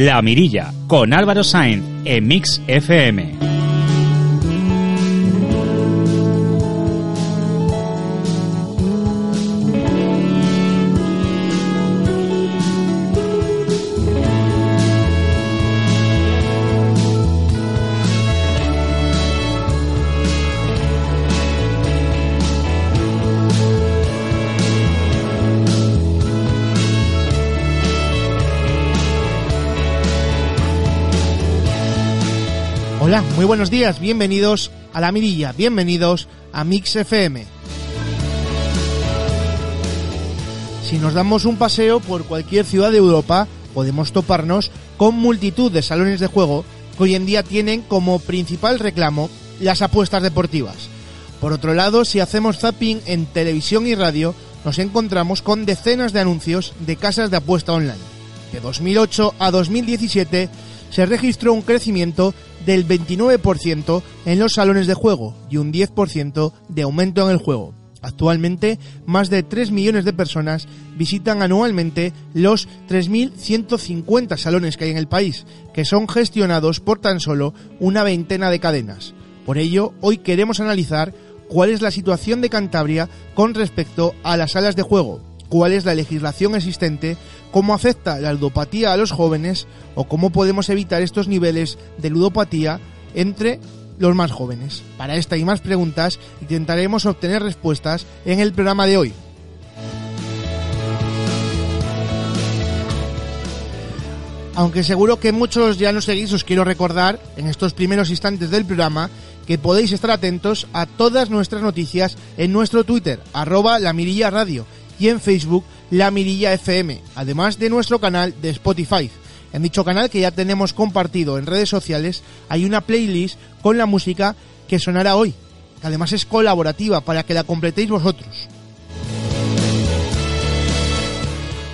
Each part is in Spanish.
La Mirilla, con Álvaro Sainz, en Mix FM. Muy buenos días, bienvenidos a La Mirilla, bienvenidos a Mix FM. Si nos damos un paseo por cualquier ciudad de Europa, podemos toparnos con multitud de salones de juego que hoy en día tienen como principal reclamo las apuestas deportivas. Por otro lado, si hacemos zapping en televisión y radio, nos encontramos con decenas de anuncios de casas de apuesta online. De 2008 a 2017 se registró un crecimiento del 29% en los salones de juego y un 10% de aumento en el juego. Actualmente, más de 3 millones de personas visitan anualmente los 3.150 salones que hay en el país, que son gestionados por tan solo una veintena de cadenas. Por ello, hoy queremos analizar cuál es la situación de Cantabria con respecto a las salas de juego, cuál es la legislación existente, cómo afecta la ludopatía a los jóvenes o cómo podemos evitar estos niveles de ludopatía entre los más jóvenes. Para esta y más preguntas intentaremos obtener respuestas en el programa de hoy. Aunque seguro que muchos ya nos seguís, os quiero recordar en estos primeros instantes del programa que podéis estar atentos a todas nuestras noticias en nuestro Twitter, arroba la mirilla radio, y en Facebook La Mirilla FM, además de nuestro canal de Spotify. En dicho canal que ya tenemos compartido en redes sociales hay una playlist con la música que sonará hoy, que además es colaborativa para que la completéis vosotros.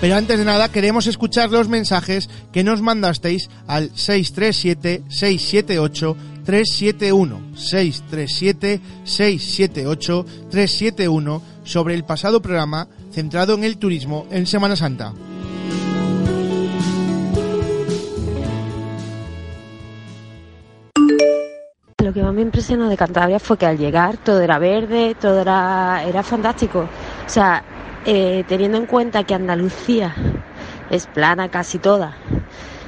Pero antes de nada queremos escuchar los mensajes que nos mandasteis al 637 678 371 637 678 371 sobre el pasado programa centrado en el turismo en Semana Santa. Lo que más me impresionó de Cantabria fue que al llegar todo era verde, todo era, era fantástico. O sea, eh, teniendo en cuenta que Andalucía es plana casi toda.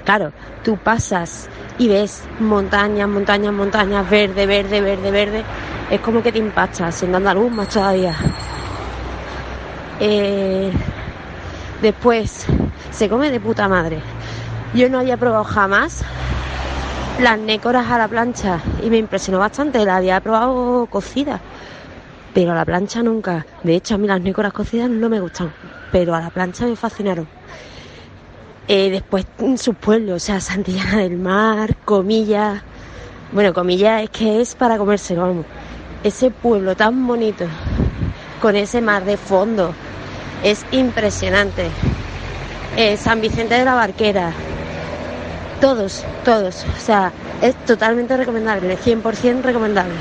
Claro, tú pasas y ves montañas, montañas, montañas, verde, verde, verde, verde. Es como que te impactas, siendo andaluz más todavía. Eh, después, se come de puta madre. Yo no había probado jamás las nécoras a la plancha y me impresionó bastante. La había probado cocida, pero a la plancha nunca. De hecho, a mí las nécoras cocidas no me gustan, pero a la plancha me fascinaron. Eh, después sus pueblos, o sea, Santillana del Mar, Comillas. Bueno, Comillas es que es para comerse, vamos. Ese pueblo tan bonito, con ese mar de fondo, es impresionante. Eh, San Vicente de la Barquera, todos, todos. O sea, es totalmente recomendable, 100% recomendable.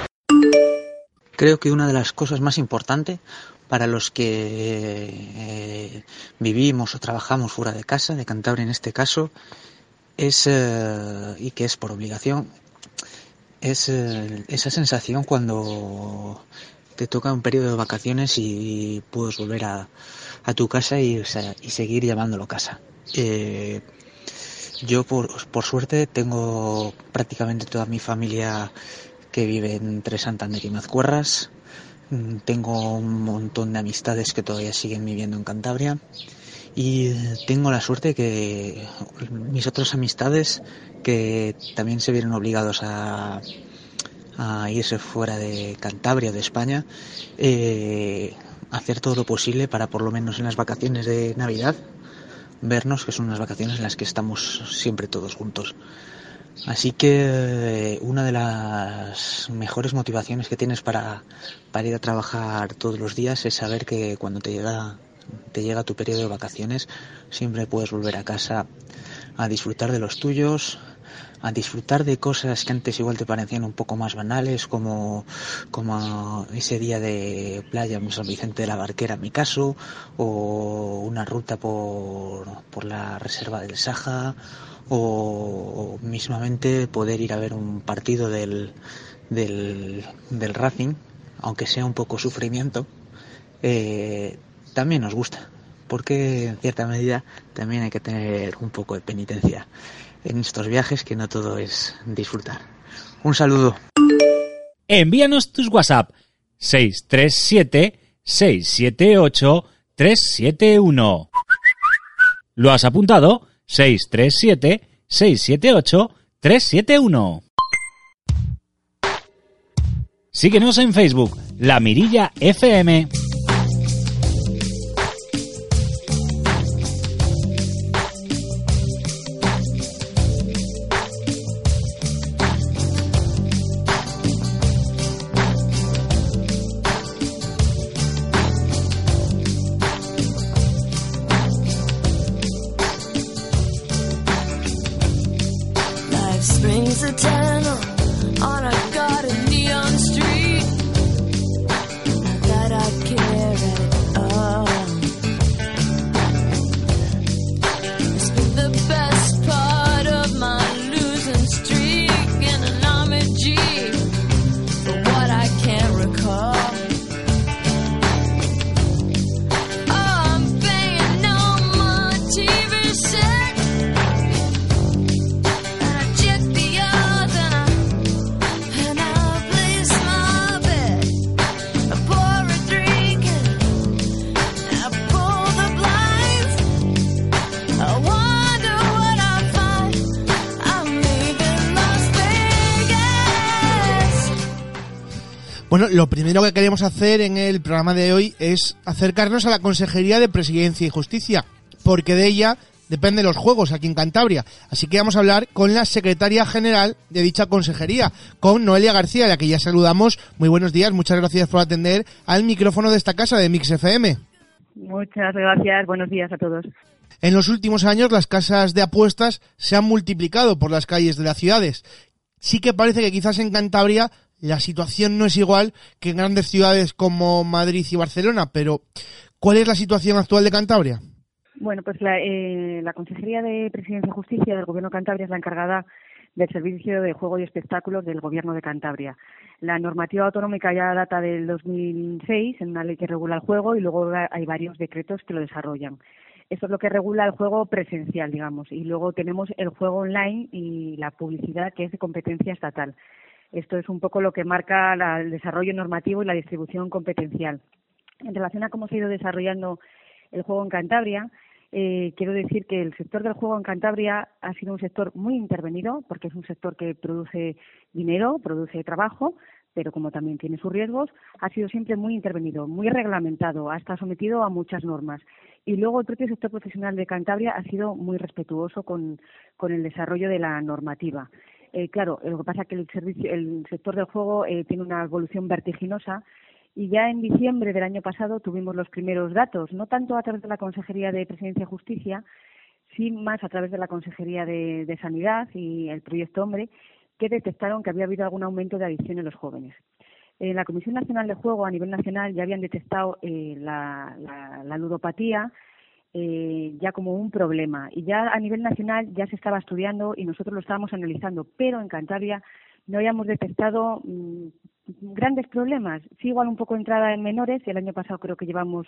Creo que una de las cosas más importantes para los que eh, vivimos o trabajamos fuera de casa, de Cantabria en este caso, es, eh, y que es por obligación, es esa sensación cuando te toca un periodo de vacaciones y puedes volver a, tu casa y, y seguir llamándolo casa. Eh, yo por, por, suerte tengo prácticamente toda mi familia que vive entre Santander y Mazcuerras. Mm, tengo un montón de amistades que todavía siguen viviendo en Cantabria. Y tengo la suerte que mis otras amistades que también se vieron obligados a, a irse fuera de Cantabria, de España, eh, hacer todo lo posible para por lo menos en las vacaciones de Navidad vernos, que son unas vacaciones en las que estamos siempre todos juntos. Así que eh, una de las mejores motivaciones que tienes para, ir a trabajar todos los días es saber que cuando te llega, te llega tu periodo de vacaciones siempre puedes volver a casa a disfrutar de los tuyos, a disfrutar de cosas que antes igual te parecían un poco más banales, como, como ese día de playa en San Vicente de la Barquera, en mi caso, o una ruta por, por la reserva del Saja, o, mismamente poder ir a ver un partido del, del, del Racing, aunque sea un poco sufrimiento, eh, también nos gusta, porque en cierta medida también hay que tener un poco de penitencia en estos viajes, que no todo es disfrutar. Un saludo. Envíanos tus WhatsApp 637 678 371. ¿Lo has apuntado? 637 678 371. Síguenos en Facebook, La Mirilla FM. Hacer en el programa de hoy es acercarnos a la Consejería de Presidencia y Justicia, porque de ella dependen los juegos aquí en Cantabria. Así que vamos a hablar con la secretaria general de dicha consejería, con Noelia García, a la que ya saludamos. Muy buenos días, muchas gracias por atender al micrófono de esta casa de Mix FM. Muchas gracias, buenos días a todos. En los últimos años las casas de apuestas se han multiplicado por las calles de las ciudades. Sí que parece que quizás en Cantabria la situación no es igual que en grandes ciudades como Madrid y Barcelona, pero ¿cuál es la situación actual de Cantabria? Bueno, pues la, eh, la Consejería de Presidencia y Justicia del Gobierno de Cantabria es la encargada del Servicio de Juego y Espectáculos del Gobierno de Cantabria. La normativa autonómica ya data del 2006 en una ley que regula el juego y luego hay varios decretos que lo desarrollan. Esto es lo que regula el juego presencial, digamos, y luego tenemos el juego online y la publicidad que es de competencia estatal. Esto es un poco lo que marca el desarrollo normativo y la distribución competencial. En relación a cómo se ha ido desarrollando el juego en Cantabria, eh, quiero decir que el sector del juego en Cantabria ha sido un sector muy intervenido, porque es un sector que produce dinero, produce trabajo, pero como también tiene sus riesgos, ha sido siempre muy intervenido, muy reglamentado, ha estado sometido a muchas normas. Y luego el propio sector profesional de Cantabria ha sido muy respetuoso con el desarrollo de la normativa. Eh, claro, lo que pasa es que el, servicio, el sector del juego eh, tiene una evolución vertiginosa y ya en diciembre del año pasado tuvimos los primeros datos, no tanto a través de la Consejería de Presidencia y Justicia, sino más a través de la Consejería de, Sanidad y el Proyecto Hombre, que detectaron que había habido algún aumento de adicción en los jóvenes. En la Comisión Nacional de Juego a nivel nacional ya habían detectado eh, la, la ludopatía, eh, ya como un problema. Y ya a nivel nacional ya se estaba estudiando y nosotros lo estábamos analizando, pero en Cantabria no habíamos detectado mm, grandes problemas. Sí, igual un poco entrada en menores. El año pasado creo que llevamos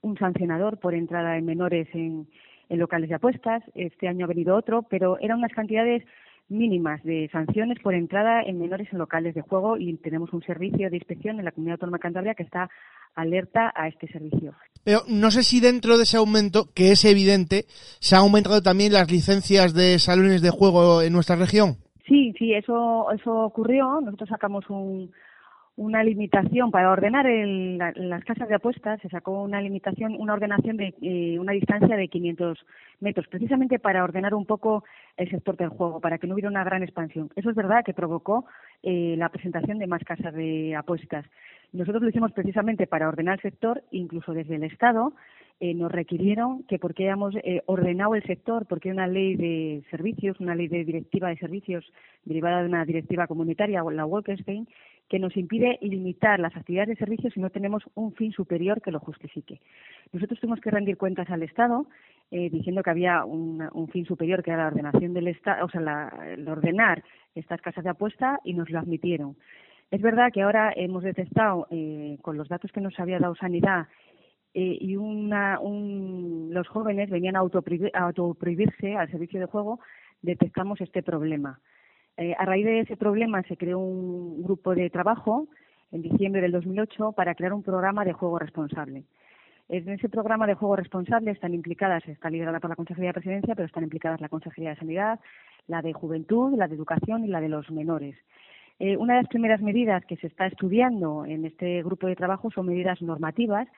un sancionador por entrada en menores en, en locales de apuestas. Este año ha venido otro, pero eran unas cantidades mínimas de sanciones por entrada en menores en locales de juego y tenemos un servicio de inspección en la Comunidad Autónoma de Cantabria que está alerta a este servicio. Pero no sé si dentro de ese aumento, que es evidente, se han aumentado también las licencias de salones de juego en nuestra región. Sí, sí, eso, eso ocurrió. Nosotros sacamos un, una limitación para ordenar en las casas de apuestas se sacó una limitación una ordenación de eh, una distancia de 500 metros precisamente para ordenar un poco el sector del juego para que no hubiera una gran expansión. Eso es verdad que provocó eh, la presentación de más casas de apuestas. Nosotros lo hicimos precisamente para ordenar el sector incluso desde el estado eh, nos requirieron que porque hayamos eh, ordenado el sector, porque una ley de servicios, una ley de directiva de servicios derivada de una directiva comunitaria, la Wolkenstein, que nos impide limitar las actividades de servicios si no tenemos un fin superior que lo justifique. Nosotros tuvimos que rendir cuentas al Estado eh, diciendo que había un, fin superior que era la ordenación del Estado, o sea, el ordenar estas casas de apuesta y nos lo admitieron. Es verdad que ahora hemos detectado, eh, con los datos que nos había dado Sanidad, eh, y una, un, los jóvenes venían a autoprohibirse al servicio de juego, detectamos este problema. Eh, a raíz de ese problema se creó un grupo de trabajo en diciembre del 2008 para crear un programa de juego responsable. En ese programa de juego responsable están implicadas, está liderada por la Consejería de Presidencia, pero están implicadas la Consejería de Sanidad, la de Juventud, la de Educación y la de los menores. Eh, una de las primeras medidas que se está estudiando en este grupo de trabajo son medidas normativas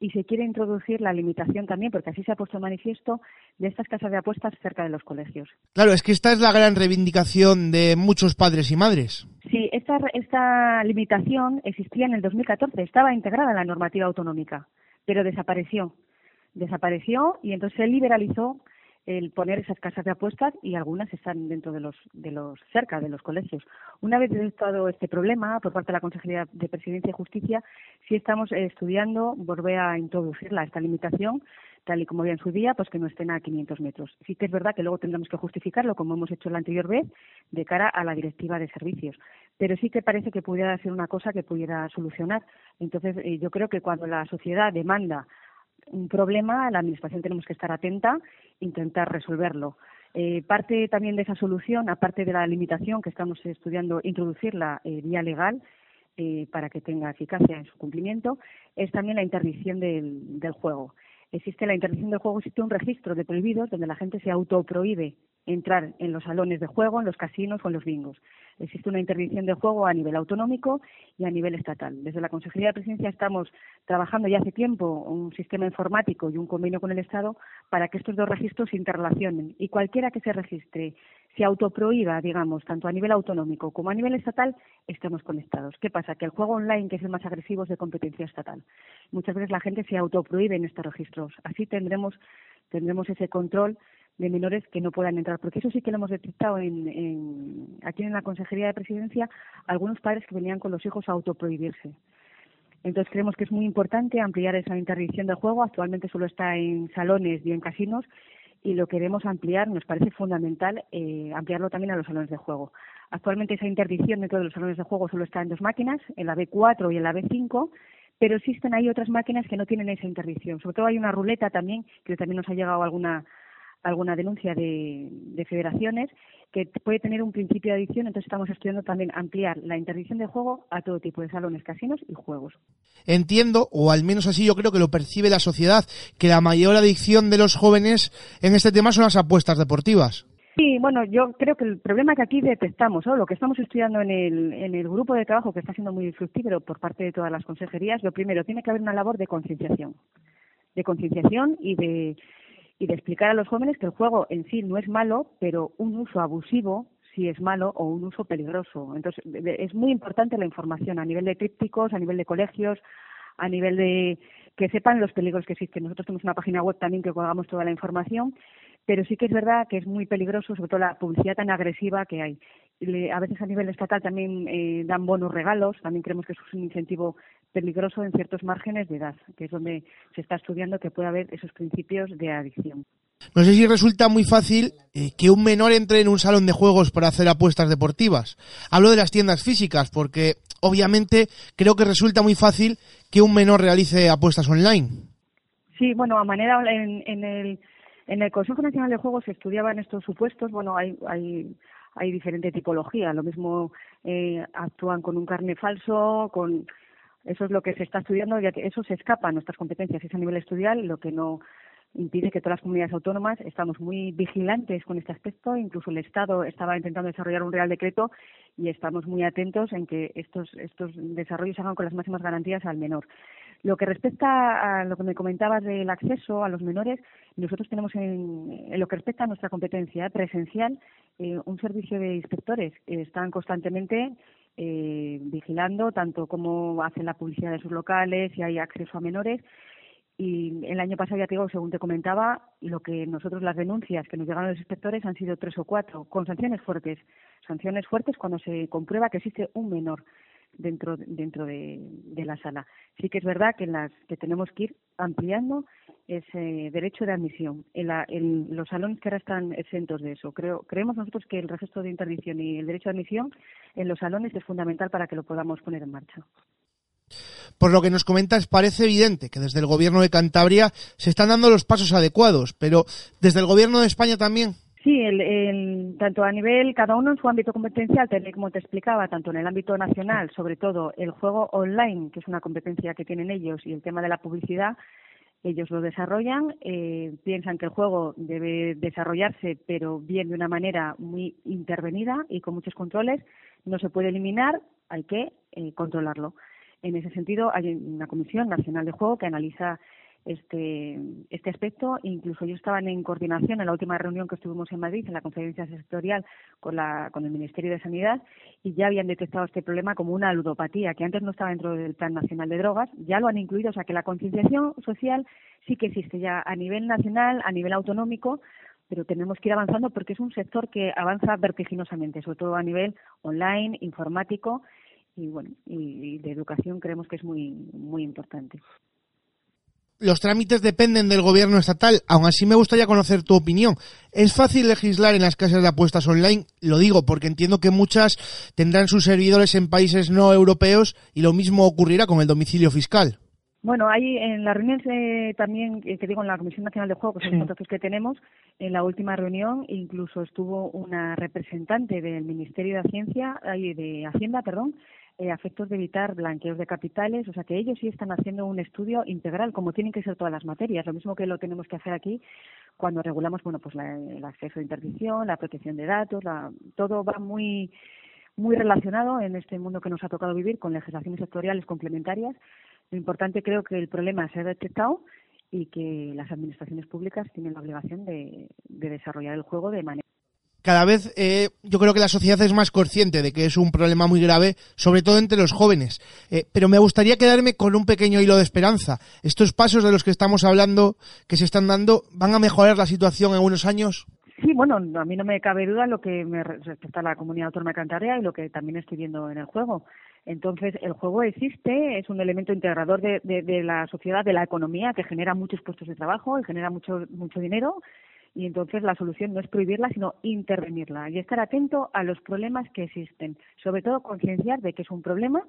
y se quiere introducir la limitación también, porque así se ha puesto manifiesto, de estas casas de apuestas cerca de los colegios. Claro, es que esta es la gran reivindicación de muchos padres y madres. Sí, esta, esta limitación existía en el 2014, estaba integrada en la normativa autonómica, pero desapareció. Desapareció y entonces se liberalizó el poner esas casas de apuestas y algunas están dentro de los, de los cerca de los colegios. Una vez detectado este problema por parte de la Consejería de Presidencia y Justicia, sí estamos estudiando volver a introducirla, esta limitación, tal y como había en su día, pues que no estén a 500 metros. Sí que es verdad que luego tendremos que justificarlo, como hemos hecho la anterior vez, de cara a la directiva de servicios. Pero sí que parece que pudiera ser una cosa que pudiera solucionar. Entonces, eh, yo creo que cuando la sociedad demanda un problema, la Administración tenemos que estar atenta e intentar resolverlo. Eh, parte también de esa solución, aparte de la limitación que estamos estudiando, introducirla eh, vía legal eh, para que tenga eficacia en su cumplimiento, es también la interdicción del, del juego. Existe la interdicción del juego, existe un registro de prohibidos donde la gente se autoprohíbe entrar en los salones de juego, en los casinos o en los bingos. Existe una interdicción de juego a nivel autonómico y a nivel estatal. Desde la Consejería de Presidencia estamos trabajando ya hace tiempo un sistema informático y un convenio con el Estado para que estos dos registros se interrelacionen y cualquiera que se registre se autoprohíba, digamos, tanto a nivel autonómico como a nivel estatal, estemos conectados. ¿Qué pasa? Que el juego online, que es el más agresivo, es de competencia estatal. Muchas veces la gente se autoprohíbe en estos registros. Así tendremos, tendremos ese control de menores que no puedan entrar, porque eso sí que lo hemos detectado en, aquí en la Consejería de Presidencia, algunos padres que venían con los hijos a autoprohibirse. Entonces creemos que es muy importante ampliar esa interdicción del juego. Actualmente solo está en salones y en casinos y lo queremos ampliar. Nos parece fundamental eh, ampliarlo también a los salones de juego. Actualmente esa interdicción dentro de los salones de juego solo está en dos máquinas, en la B4 y en la B5, pero existen ahí otras máquinas que no tienen esa interdicción. Sobre todo hay una ruleta también, que también nos ha llegado alguna alguna denuncia de, federaciones que puede tener un principio de adicción, entonces estamos estudiando también ampliar la interdicción de juego a todo tipo de salones, casinos y juegos. Entiendo, o al menos así yo creo que lo percibe la sociedad, que la mayor adicción de los jóvenes en este tema son las apuestas deportivas. Sí, bueno, yo creo que el problema que aquí detectamos, o lo que estamos estudiando en el, en el grupo de trabajo que está siendo muy fructífero por parte de todas las consejerías, lo primero, tiene que haber una labor de concienciación, de concienciación y de y de explicar a los jóvenes que el juego en sí no es malo, pero un uso abusivo sí es malo o un uso peligroso. Entonces, es muy importante la información a nivel de trípticos, a nivel de colegios, a nivel de que sepan los peligros que existen. Nosotros tenemos una página web también que colgamos toda la información, pero sí que es verdad que es muy peligroso, sobre todo la publicidad tan agresiva que hay. a veces a nivel estatal también eh, dan bonos regalos, también creemos que eso es un incentivo peligroso en ciertos márgenes de edad, que es donde se está estudiando que puede haber esos principios de adicción. No sé si resulta muy fácil eh, que un menor entre en un salón de juegos para hacer apuestas deportivas. Hablo de las tiendas físicas, porque obviamente creo que resulta muy fácil que un menor realice apuestas online. Sí, bueno, a manera en, en el en el Consejo Nacional de Juegos se estudiaban estos supuestos. Bueno, hay hay hay diferente tipología. Lo mismo eh, actúan con un carne falso, con eso es lo que se está estudiando, ya que eso se escapa a nuestras competencias, es a nivel estudial, lo que no impide que todas las comunidades autónomas estamos muy vigilantes con este aspecto, incluso el Estado estaba intentando desarrollar un real decreto y estamos muy atentos en que estos estos desarrollos se hagan con las máximas garantías al menor. Lo que respecta a lo que me comentabas del acceso a los menores, nosotros tenemos en, lo que respecta a nuestra competencia presencial eh, un servicio de inspectores que están constantemente eh, vigilando tanto cómo hacen la publicidad de sus locales, si hay acceso a menores Y el año pasado, ya te digo, según te comentaba, lo que nosotros, las denuncias que nos llegaron los inspectores han sido tres o cuatro, con sanciones fuertes. Sanciones fuertes cuando se comprueba que existe un menor dentro dentro de, la sala. Sí que es verdad que, las, que tenemos que ir ampliando ese derecho de admisión en, los salones que ahora están exentos de eso. Creo, creemos nosotros que el registro de interdicción y el derecho de admisión en los salones es fundamental para que lo podamos poner en marcha. Por lo que nos comentas, parece evidente que desde el Gobierno de Cantabria se están dando los pasos adecuados, pero desde el Gobierno de España también. Sí, el, tanto a nivel, cada uno en su ámbito competencial, como te explicaba, tanto en el ámbito nacional, sobre todo el juego online, que es una competencia que tienen ellos, y el tema de la publicidad, ellos lo desarrollan, eh, piensan que el juego debe desarrollarse, pero bien de una manera muy intervenida y con muchos controles. No se puede eliminar, hay que eh, controlarlo. En ese sentido, hay una Comisión Nacional de Juego que analiza este, este aspecto. Incluso ellos estaban en coordinación en la última reunión que estuvimos en Madrid, en la conferencia sectorial con, la, con el Ministerio de Sanidad, y ya habían detectado este problema como una ludopatía, que antes no estaba dentro del Plan Nacional de Drogas. Ya lo han incluido, o sea que la concienciación social sí que existe ya a nivel nacional, a nivel autonómico, pero tenemos que ir avanzando porque es un sector que avanza vertiginosamente, sobre todo a nivel online, informático y bueno, y, de educación creemos que es muy muy importante. Los trámites dependen del gobierno estatal, aún así me gustaría conocer tu opinión. ¿Es fácil legislar en las casas de apuestas online? Lo digo porque entiendo que muchas tendrán sus servidores en países no europeos y lo mismo ocurrirá con el domicilio fiscal. Bueno, hay en la reunión también, eh, que digo, en la Comisión Nacional de Juegos, que son que tenemos, en la última reunión incluso estuvo una representante del Ministerio de Hacienda, de Hacienda, perdón, eh, de evitar blanqueos de capitales, o sea que ellos sí están haciendo un estudio integral, como tienen que ser todas las materias, lo mismo que lo tenemos que hacer aquí cuando regulamos, bueno, pues el acceso de interdicción, la protección de datos, todo va muy muy relacionado en este mundo que nos ha tocado vivir con legislaciones sectoriales complementarias. Lo importante creo que el problema se ha detectado y que las administraciones públicas tienen la obligación de desarrollar el juego de manera cada vez eh, yo creo que la sociedad es más consciente de que es un problema muy grave, sobre todo entre los jóvenes. Eh, pero me gustaría quedarme con un pequeño hilo de esperanza. Estos pasos de los que estamos hablando, que se están dando, ¿van a mejorar la situación en unos años? Sí, bueno, a mí no me cabe duda lo que me respecta a la comunidad autónoma cantaria y lo que también estoy viendo en el juego. Entonces, el juego existe, es un elemento integrador de, de la sociedad, de la economía, que genera muchos puestos de trabajo y genera mucho, mucho dinero y entonces la solución no es prohibirla, sino intervenirla y estar atento a los problemas que existen. Sobre todo concienciar de que es un problema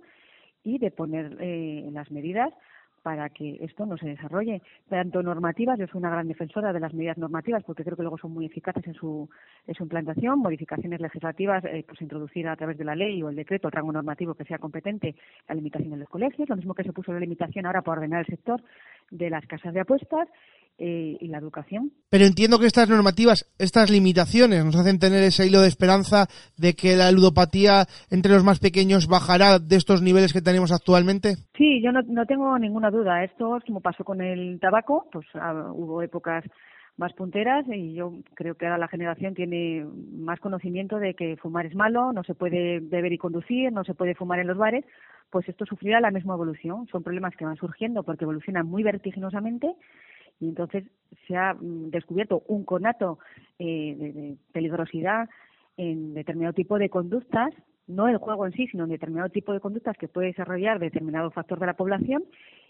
y de poner eh, las medidas para que esto no se desarrolle. Tanto normativas, yo soy una gran defensora de las medidas normativas porque creo que luego son muy eficaces en su, en su implantación, modificaciones legislativas, eh, pues introducir a través de la ley o el decreto el rango normativo que sea competente la limitación en los colegios, lo mismo que se puso la limitación ahora para ordenar el sector de las casas de apuestas eh, y la educación. Pero entiendo que estas normativas, estas limitaciones nos hacen tener ese hilo de esperanza de que la ludopatía entre los más pequeños bajará de estos niveles que tenemos actualmente. Sí, yo no, no tengo ninguna duda. Esto, como pasó con el tabaco, pues ah, hubo épocas más punteras y yo creo que ahora la generación tiene más conocimiento de que fumar es malo, no se puede beber y conducir, no se puede fumar en los bares, pues esto sufrirá la misma evolución. Son problemas que van surgiendo porque evolucionan muy vertiginosamente y entonces se ha mm, descubierto un conato eh, de, peligrosidad en determinado tipo de conductas, no el juego en sí, sino en determinado tipo de conductas que puede desarrollar determinado factor de la población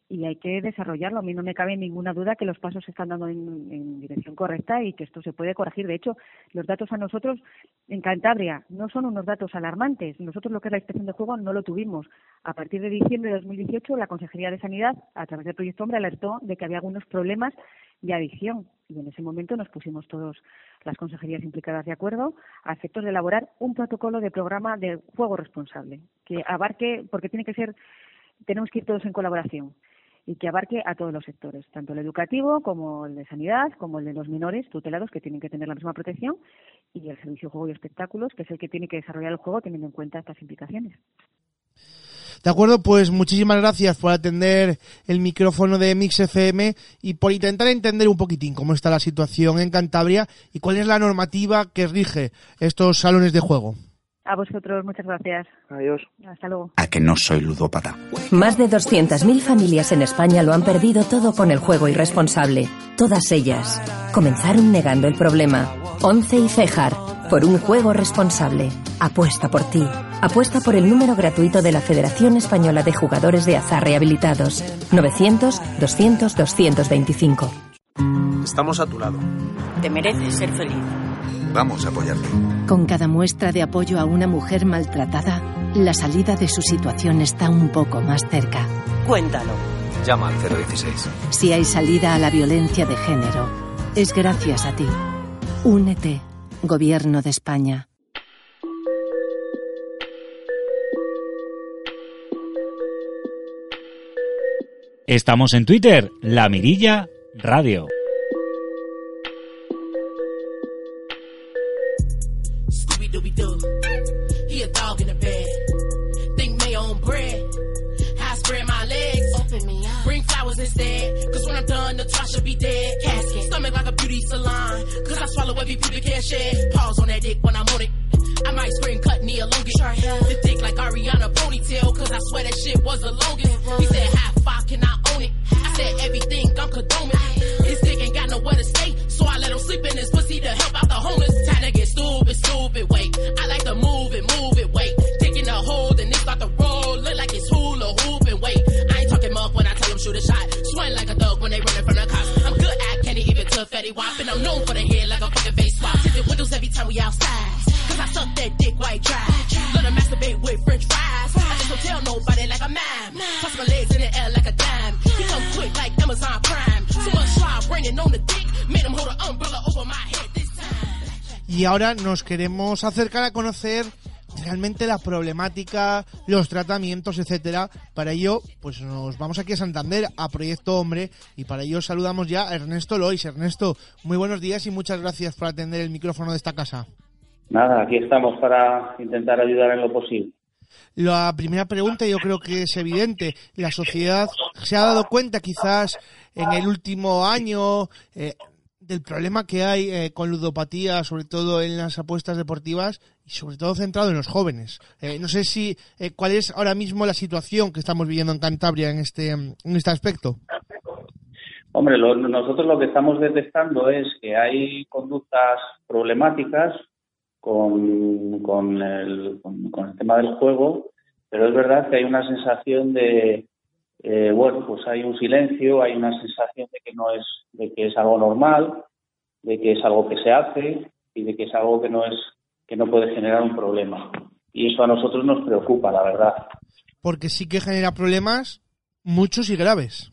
y hay que desarrollarlo. A mí no me cabe ninguna duda que los pasos se están dando en, dirección correcta y que esto se puede corregir. De hecho, los datos a nosotros en Cantabria no son unos datos alarmantes. Nosotros lo que es la inspección de juego no lo tuvimos. A partir de diciembre de 2018, la Consejería de Sanidad, a través del Proyecto Hombre, alertó de que había algunos problemas de adicción. Y en ese momento nos pusimos todos las consejerías implicadas de acuerdo a efectos de elaborar un protocolo de programa de juego responsable que abarque, porque tiene que ser, tenemos que ir todos en colaboración y que abarque a todos los sectores, tanto el educativo como el de sanidad, como el de los menores tutelados que tienen que tener la misma protección y el servicio juego y espectáculos, que es el que tiene que desarrollar el juego teniendo en cuenta estas implicaciones. De acuerdo, pues muchísimas gracias por atender el micrófono de Mix FM y por intentar entender un poquitín cómo está la situación en Cantabria y cuál es la normativa que rige estos salones de juego. A vosotros, muchas gracias. Adiós. Hasta luego. A que no soy ludópata. Más de 200.000 familias en España lo han perdido todo con el juego irresponsable. Todas ellas comenzaron negando el problema. Once y Cejar, por un juego responsable. Apuesta por ti. Apuesta por el número gratuito de la Federación Española de Jugadores de Azar Rehabilitados. 900-200-225. Estamos a tu lado. Te mereces ser feliz. Vamos a apoyarte. Con cada muestra de apoyo a una mujer maltratada, la salida de su situación está un poco más cerca. Cuéntalo. Llama al 016. Si hay salida a la violencia de género, es gracias a ti. Únete, Gobierno de España. Estamos en Twitter, La Mirilla Radio. Instead. Cause when I'm done, Natasha be dead. Casket. Stomach like a beauty salon. Cause I swallow every pubic hair shed. Pause on that dick when I'm on it. I might scream cut me a longish. Sure, yeah. The dick like Ariana ponytail. Cause I swear that shit was a longest. He said, how far can I own it? I said, everything I'm condoning. His dick ain't got nowhere to stay. So I let him sleep in his pussy to help out the homeless. Time to get stupid, stupid, wait. I like to move it, shoot a shot. Sweating like a thug when they running from the cops. I'm good at candy, even to Fetty Wap. And I'm known for the head like a fucking face swap. Tinted windows every time we outside. Cause I suck that dick white dry. Her masturbate with french fries. I just don't tell nobody like a man. Toss my legs in the air like a dime. He come quick like Amazon Prime. So much slob raining on the dick. Made him hold an umbrella over my head this time. Y ahora nos queremos acercar a conocer realmente la problemática, los tratamientos, etcétera. Para ello, pues nos vamos aquí a Santander, a Proyecto Hombre, y para ello saludamos ya a Ernesto Lois. Ernesto, muy buenos días y muchas gracias por atender el micrófono de esta casa. Nada, aquí estamos para intentar ayudar en lo posible. La primera pregunta yo creo que es evidente. La sociedad se ha dado cuenta quizás en el último año eh, del problema que hay eh, con ludopatía, sobre todo en las apuestas deportivas y sobre todo centrado en los jóvenes. Eh, no sé si eh, cuál es ahora mismo la situación que estamos viviendo en Cantabria en este en este aspecto. Hombre, lo- nosotros lo que estamos detectando es que hay conductas problemáticas con, con, el, con- con el tema del juego, pero es verdad que hay una sensación de, eh, bueno, pues hay un silencio, hay una sensación de que no es, de que es algo normal, de que es algo que se hace y de que es algo que no es, que no puede generar un problema. Y eso a nosotros nos preocupa, la verdad. Porque sí que genera problemas muchos y graves.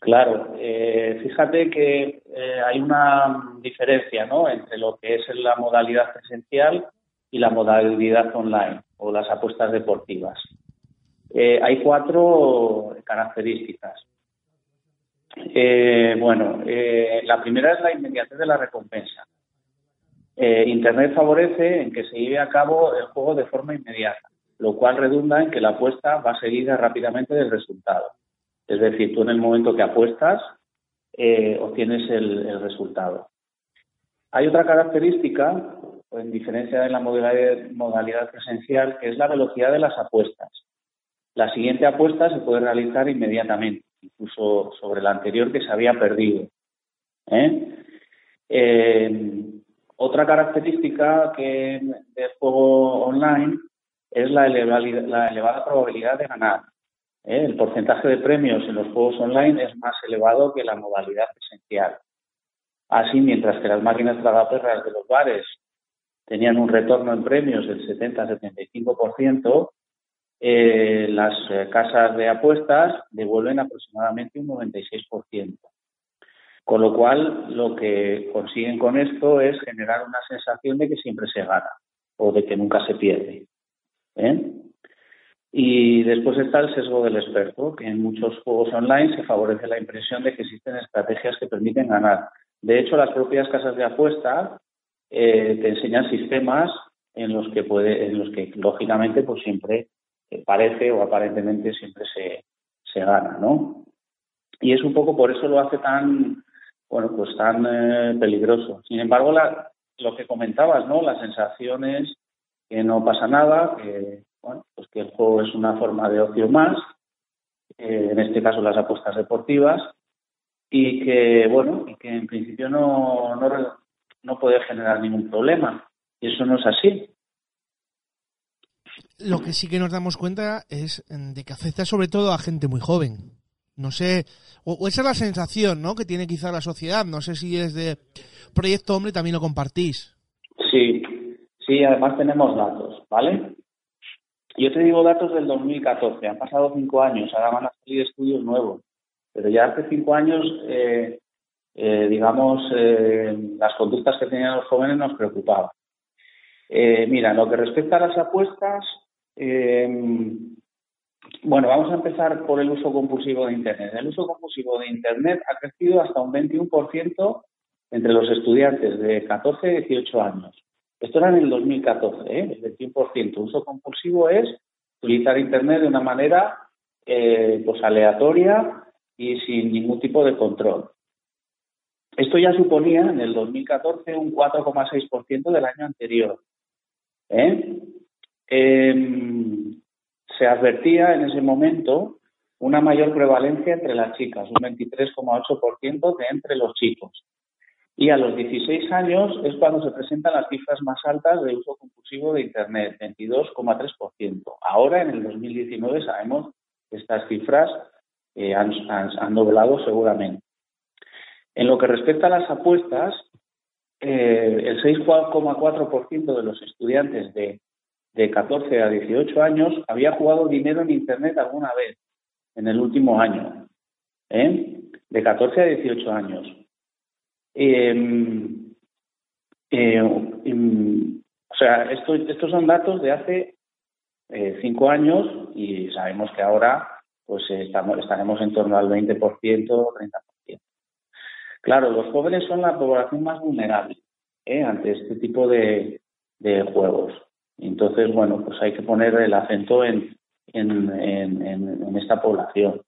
Claro, eh, fíjate que eh, hay una diferencia ¿no? entre lo que es la modalidad presencial y la modalidad online o las apuestas deportivas. Eh, hay cuatro características. Eh, bueno, eh, la primera es la inmediatez de la recompensa. Internet favorece en que se lleve a cabo el juego de forma inmediata, lo cual redunda en que la apuesta va seguida rápidamente del resultado. Es decir, tú en el momento que apuestas obtienes el, resultado. Hay otra característica, en diferencia de la modalidad presencial, que es la velocidad de las apuestas. La siguiente apuesta se puede realizar inmediatamente, incluso sobre la anterior que se había perdido. ¿eh? Eh, otra característica que del juego online es la elevada, probabilidad de ganar. ¿eh? El porcentaje de premios en los juegos online es más elevado que la modalidad presencial. Así, mientras que las máquinas tragaperras de los bares tenían un retorno en premios del 70-75%, eh, las eh, casas de apuestas devuelven aproximadamente un 96%. Con lo cual, lo que consiguen con esto es generar una sensación de que siempre se gana o de que nunca se pierde. ¿eh? Y después está el sesgo del experto, que en muchos juegos online se favorece la impresión de que existen estrategias que permiten ganar. De hecho, las propias casas de apuestas te enseñan sistemas en los que puede, en los que lógicamente pues siempre parece o aparentemente siempre se, se gana, ¿no? Y es un poco por eso lo hace tan, bueno, pues tan eh, peligroso. Sin embargo, la, lo que comentabas, ¿no? Las sensaciones que no pasa nada, que, bueno, pues que el juego es una forma de ocio más, en este caso las apuestas deportivas, y que, bueno, y que en principio no, no, no puede generar ningún problema. Y eso no es así. Lo que sí que nos damos cuenta es de que afecta sobre todo a gente muy joven. No sé, o, esa es la sensación, ¿no? Que tiene quizá la sociedad. No sé si es de Proyecto Hombre también lo compartís. Sí, sí, además tenemos datos, ¿vale? Yo te digo datos del 2014, han pasado cinco años, ahora van a salir estudios nuevos, pero ya hace cinco años, eh, eh, digamos, eh, las conductas que tenían los jóvenes nos preocupaban. mira, en lo que respecta a las apuestas, bueno, vamos a empezar por el uso compulsivo de Internet. El uso compulsivo de Internet ha crecido hasta un 21% entre los estudiantes de 14 y 18 años. Esto era en el 2014, ¿eh? el 21%. Uso compulsivo es utilizar Internet de una manera eh, pues aleatoria y sin ningún tipo de control. Esto ya suponía en el 2014 un 4,6% del año anterior. ¿eh? Em, se advertía en ese momento una mayor prevalencia entre las chicas, un 23,8% de entre los chicos. Y a los 16 años es cuando se presentan las cifras más altas de uso compulsivo de Internet, 22,3%. Ahora, en el 2019, sabemos que estas cifras eh, han, doblado seguramente. En lo que respecta a las apuestas, eh, el 6,4% de los estudiantes de, de 14 a 18 años había jugado dinero en Internet alguna vez en el último año. ¿eh? De 14 a 18 años. Em, eh, em, o sea, estos son datos de hace eh, cinco años y sabemos que ahora pues estamos, estaremos en torno al 20%, 30%. Claro, los jóvenes son la población más vulnerable ¿eh? ante este tipo de, juegos. Entonces, bueno, pues hay que poner el acento en, en esta población.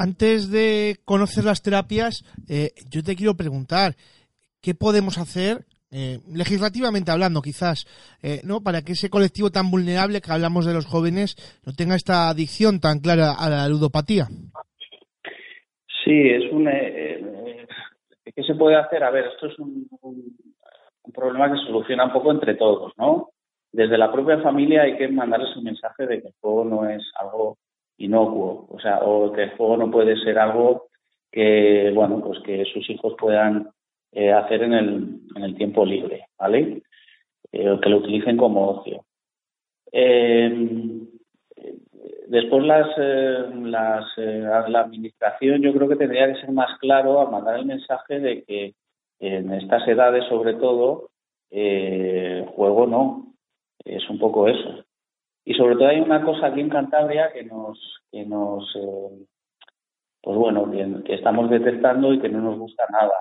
Antes de conocer las terapias, eh, yo te quiero preguntar, ¿qué podemos hacer eh, legislativamente hablando, quizás, eh, ¿no? Para que ese colectivo tan vulnerable que hablamos de los jóvenes no tenga esta adicción tan clara a la ludopatía. Sí, es un. ¿Qué se puede hacer? A ver, esto es un, un, problema que soluciona un poco entre todos, ¿no? Desde la propia familia hay que mandarles un mensaje de que el juego no es algo inocuo, o sea, o que el juego no puede ser algo que, bueno, pues que sus hijos puedan eh, hacer en el, en el tiempo libre, ¿vale? Eh, que lo utilicen como ocio. Em, después las, eh, las la administración yo creo que tendría que ser más claro a mandar el mensaje de que en estas edades sobre todo juego no es un poco eso y sobre todo hay una cosa aquí en Cantabria que nos, que nos eh, pues bueno, que, estamos detectando y que no nos gusta nada.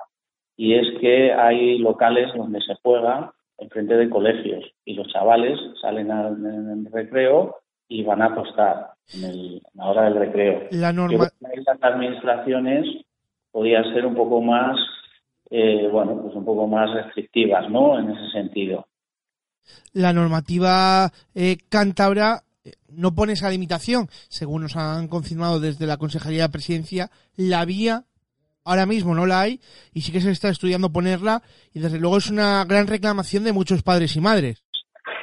Y es que hay locales donde se juega en frente de colegios y los chavales salen al en el recreo y van a apostar en, la hora del recreo. La norma... Las administraciones podían ser un poco más, eh, bueno, pues un poco más restrictivas, ¿no? En ese sentido la normativa eh, cántabra eh, no pone esa limitación. Según nos han confirmado desde la Consejería de Presidencia, la vía ahora mismo no la hay y sí que se está estudiando ponerla y desde luego es una gran reclamación de muchos padres y madres.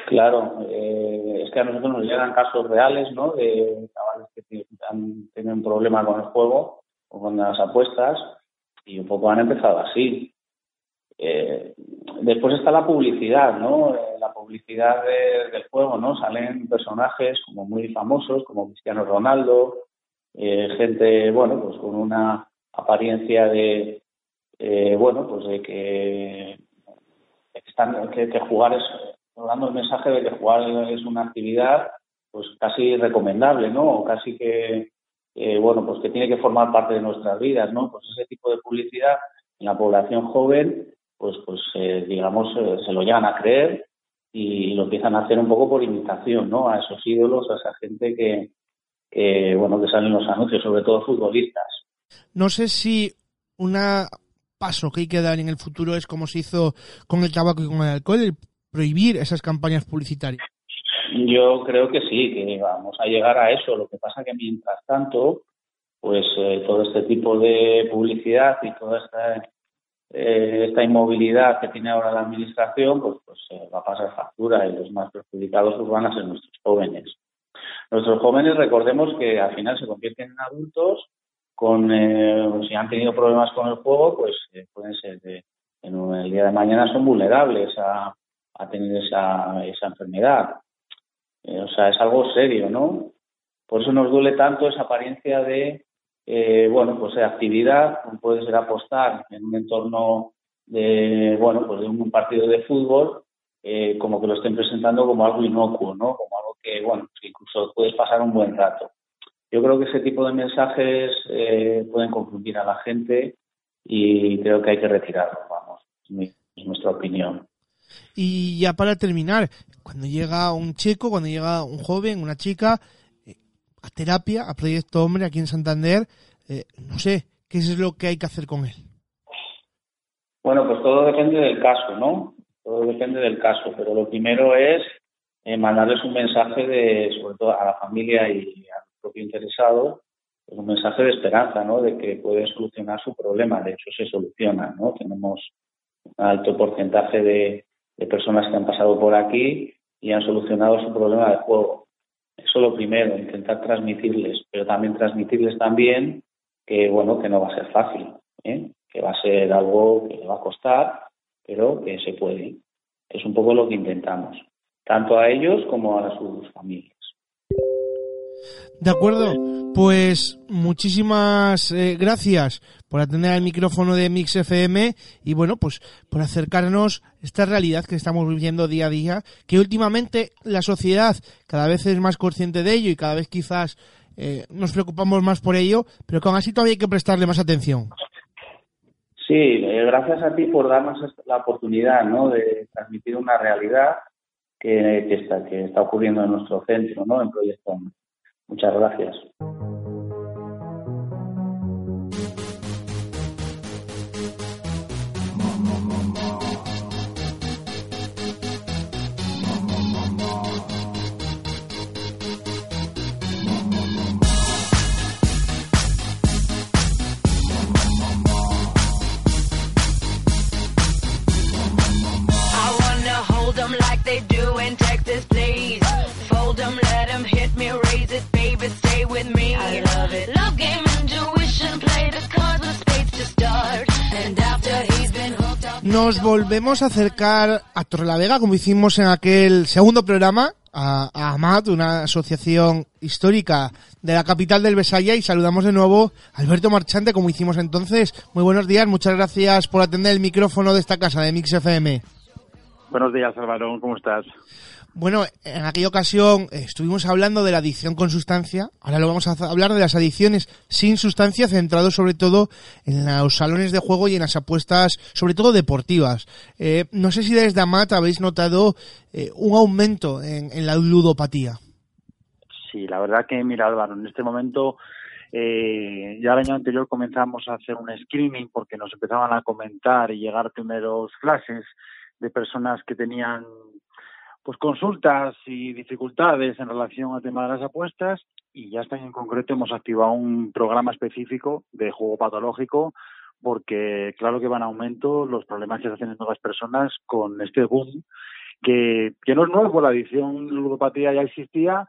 Claro, eh, es que a nosotros nos llegan casos reales, ¿no? De chavales que han tenido un problema con el juego o con las apuestas y un poco han empezado así. Eh, después está la publicidad, ¿no? Eh, la publicidad del juego, ¿no? Salen personajes como muy famosos, como Cristiano Ronaldo, eh, gente, bueno, pues con una apariencia de, bueno, pues de que, están, que, jugar es, dando el mensaje de que jugar es una actividad, pues casi recomendable, ¿no? O casi que, bueno, pues que tiene que formar parte de nuestras vidas, ¿no? Pues ese tipo de publicidad en la población joven pues, pues eh, digamos, eh, se lo llegan a creer y lo empiezan a hacer un poco por imitación, ¿no? A esos ídolos, a esa gente que, bueno, que salen los anuncios, sobre todo futbolistas. No sé si un paso que hay que dar en el futuro es como se hizo con el tabaco y con el alcohol, el prohibir esas campañas publicitarias. Yo creo que sí, que vamos a llegar a eso. Lo que pasa que mientras tanto, pues eh, todo este tipo de publicidad y toda esta, eh, esta inmovilidad que tiene ahora la administración, pues, pues eh, va a pasar factura y los más perjudicados pues, van a nuestros jóvenes. Nuestros jóvenes, recordemos que al final se convierten en adultos con, si han tenido problemas con el juego, pues pueden ser de, en el día de mañana son vulnerables a, a tener esa, esa enfermedad. O sea, es algo serio, ¿no? Por eso nos duele tanto esa apariencia de eh, bueno, pues de actividad, puede ser apostar en un entorno de, bueno, pues de un partido de fútbol, eh, como que lo estén presentando como algo inocuo, ¿no? Como algo que, bueno, incluso puedes pasar un buen rato. Yo creo que ese tipo de mensajes eh, pueden confundir a la gente y creo que hay que retirarlos, vamos, es nuestra opinión. Y ya para terminar, cuando llega un chico, cuando llega un joven, una chica, a terapia, a Proyecto Hombre aquí en Santander. Eh, no sé, ¿qué es lo que hay que hacer con él? Bueno, pues todo depende del caso, ¿no? Todo depende del caso, pero lo primero es eh, mandarles un mensaje de, sobre todo a la familia y al propio interesado, pues un mensaje de esperanza, ¿no? De que puede solucionar su problema. De hecho, se soluciona, ¿no? Tenemos un alto porcentaje de, de personas que han pasado por aquí y han solucionado su problema de juego. Eso lo primero, intentar transmitirles, pero también transmitirles también que, bueno, que no va a ser fácil, ¿eh? que va a ser algo que le va a costar, pero que se puede. Es un poco lo que intentamos, tanto a ellos como a sus familias. De acuerdo, pues muchísimas eh, gracias por atender al micrófono de Mix FM y bueno, pues por acercarnos esta realidad que estamos viviendo día a día, que últimamente la sociedad cada vez es más consciente de ello y cada vez quizás eh, nos preocupamos más por ello, pero con así todavía hay que prestarle más atención. Sí, eh, gracias a ti por darnos la oportunidad ¿no? de transmitir una realidad que, que, está, que está ocurriendo en nuestro centro, ¿no? en Proyecto Muchas gracias. Nos volvemos a acercar a Torrelavega, como hicimos en aquel segundo programa, a, AMAT, una asociación histórica de la capital del Besaya, y saludamos de nuevo a Alberto Marchante, como hicimos entonces. Muy buenos días, muchas gracias por atender el micrófono de esta casa, de Mix FM. Buenos días, Álvaro, ¿cómo estás? Bueno, en aquella ocasión eh, estuvimos hablando de la adicción con sustancia, ahora lo vamos a hablar de las adicciones sin sustancia, centrado sobre todo en los salones de juego y en las apuestas, sobre todo deportivas. Eh, no sé si desde AMAT habéis notado eh, un aumento en, la ludopatía. Sí, la verdad que, mira Álvaro, en este momento ya el año anterior comenzamos a hacer un screening porque nos empezaban a comentar y llegar primeros flashes de personas que tenían pues consultas y dificultades en relación al tema de las apuestas y ya está en concreto hemos activado un programa específico de juego patológico porque claro que van a aumento los problemas que se hacen en nuevas personas con este boom que, no es nuevo, la adicción ludopatía ya existía,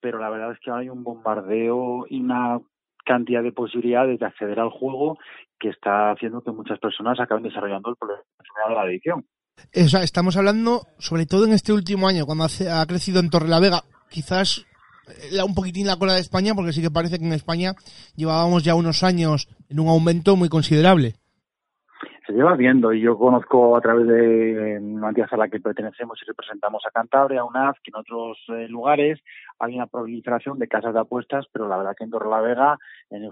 pero la verdad es que hay un bombardeo y una cantidad de posibilidades de acceder al juego que está haciendo que muchas personas acaben desarrollando el problema de la adicción estamos hablando, sobre todo en este último año, cuando ha crecido en Torrelavega, quizás eh, un poquitín la cola de España, porque sí que parece que en España llevábamos ya unos años en un aumento muy considerable. Lleva viendo y yo conozco a través de una entidad a la que pertenecemos y representamos a Cantabria, a UNAF, que en otros eh, lugares hay una proliferación de casas de apuestas, pero la verdad que en Torrelavega en el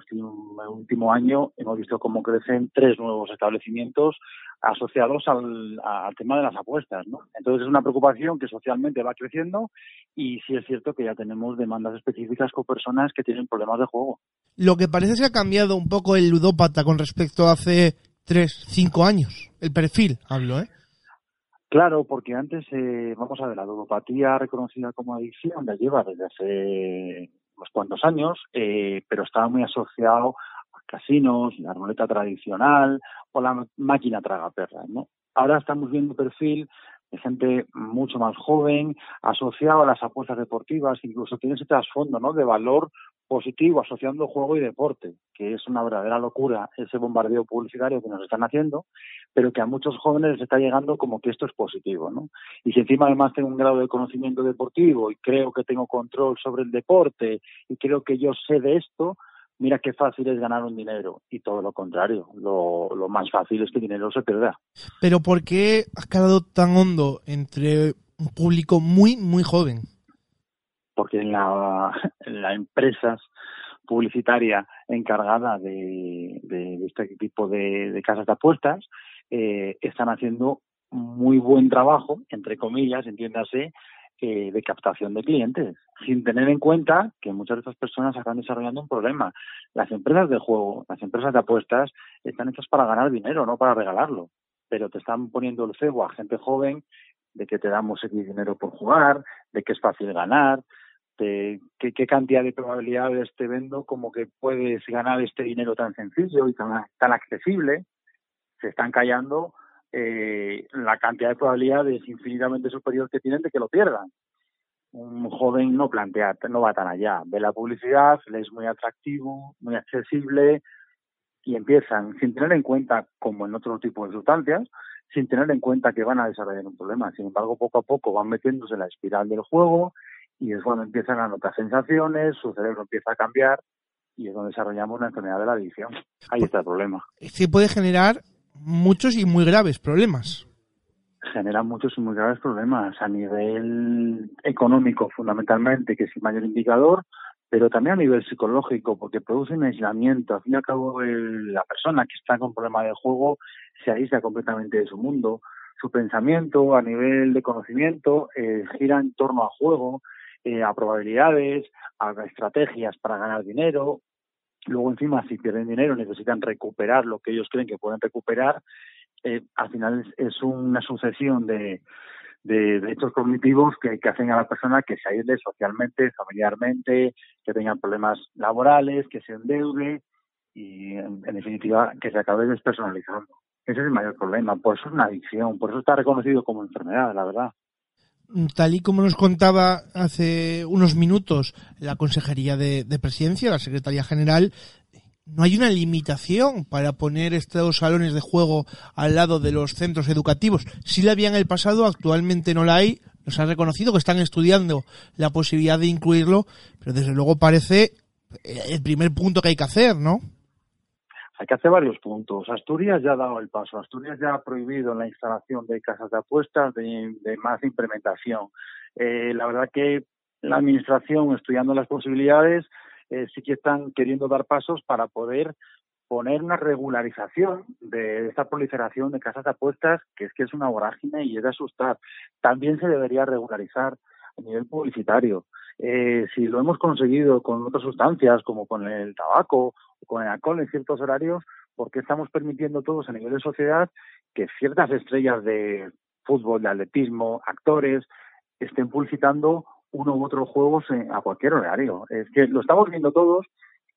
último año hemos visto cómo crecen tres nuevos establecimientos asociados al, tema de las apuestas, ¿no? Entonces es una preocupación que socialmente va creciendo y sí es cierto que ya tenemos demandas específicas con personas que tienen problemas de juego. Lo que parece es que ha cambiado un poco el ludópata con respecto a hace tres, cinco años. El perfil, hablo, ¿eh? Claro, porque antes, eh, vamos a ver, la ludopatía reconocida como adicción ya lleva desde hace unos cuantos años, eh, pero estaba muy asociado a casinos, la ruleta tradicional o la máquina tragaperras, ¿no? Ahora estamos viendo perfil de gente mucho más joven, asociado a las apuestas deportivas, incluso tiene ese trasfondo ¿no? de valor positivo asociando juego y deporte, que es una verdadera locura ese bombardeo publicitario que nos están haciendo, pero que a muchos jóvenes les está llegando como que esto es positivo, ¿no? Y si encima además tengo un grado de conocimiento deportivo y creo que tengo control sobre el deporte y creo que yo sé de esto, mira qué fácil es ganar un dinero y todo lo contrario, lo, más fácil es que el dinero se pierda. Pero ¿por qué has quedado tan hondo entre un público muy, muy joven? Porque la, la empresas publicitaria encargada de, este tipo de, de, casas de apuestas eh, están haciendo muy buen trabajo, entre comillas, entiéndase, eh, de captación de clientes, sin tener en cuenta que muchas de estas personas están desarrollando un problema. Las empresas de juego, las empresas de apuestas, están hechas para ganar dinero, no para regalarlo. Pero te están poniendo el cebo a gente joven de que te damos X dinero por jugar, de que es fácil ganar, de qué, qué cantidad de probabilidades te vendo como que puedes ganar este dinero tan sencillo y tan, tan accesible. Se están callando eh, la cantidad de probabilidades infinitamente superior que tienen de que lo pierdan. Un joven no plantea, no va tan allá. Ve la publicidad, le es muy atractivo, muy accesible y empiezan, sin tener en cuenta, como en otro tipo de sustancias, sin tener en cuenta que van a desarrollar un problema. Sin embargo, poco a poco van metiéndose en la espiral del juego y es cuando empiezan a notar sensaciones, su cerebro empieza a cambiar y es donde desarrollamos la enfermedad de la adicción. Ahí está el problema. Sí puede generar muchos y muy graves problemas. Genera muchos y muy graves problemas a nivel económico, fundamentalmente, que es el mayor indicador, pero también a nivel psicológico, porque produce un aislamiento. Al fin y al cabo, el, la persona que está con problema de juego se aísla completamente de su mundo. Su pensamiento a nivel de conocimiento eh, gira en torno a juego, eh, a probabilidades, a estrategias para ganar dinero, Luego, encima, si pierden dinero, necesitan recuperar lo que ellos creen que pueden recuperar. Eh, al final es, una sucesión de, de, de, hechos cognitivos que, hacen a la persona que se aísle socialmente, familiarmente, que tengan problemas laborales, que se endeude y, en definitiva, que se acabe despersonalizando. Ese es el mayor problema. Por eso es una adicción, por eso está reconocido como enfermedad, la verdad tal y como nos contaba hace unos minutos la Consejería de, de, Presidencia, la Secretaría General, no hay una limitación para poner estos salones de juego al lado de los centros educativos. Sí la había en el pasado, actualmente no la hay. Nos han reconocido que están estudiando la posibilidad de incluirlo, pero desde luego parece el primer punto que hay que hacer, ¿no? Hay que hacer varios puntos. Asturias ya ha dado el paso. Asturias ya ha prohibido la instalación de casas de apuestas de, más implementación. Eh, la verdad que la Administración, estudiando las posibilidades, eh, sí que están queriendo dar pasos para poder poner una regularización de esta proliferación de casas de apuestas, que es que es una vorágine y es de asustar. También se debería regularizar a nivel publicitario. Eh, si lo hemos conseguido con otras sustancias, como con el tabaco o con el alcohol en ciertos horarios, ¿por qué estamos permitiendo todos a nivel de sociedad que ciertas estrellas de fútbol, de atletismo, actores, estén publicitando uno u otro juegos a cualquier horario? Es que lo estamos viendo todos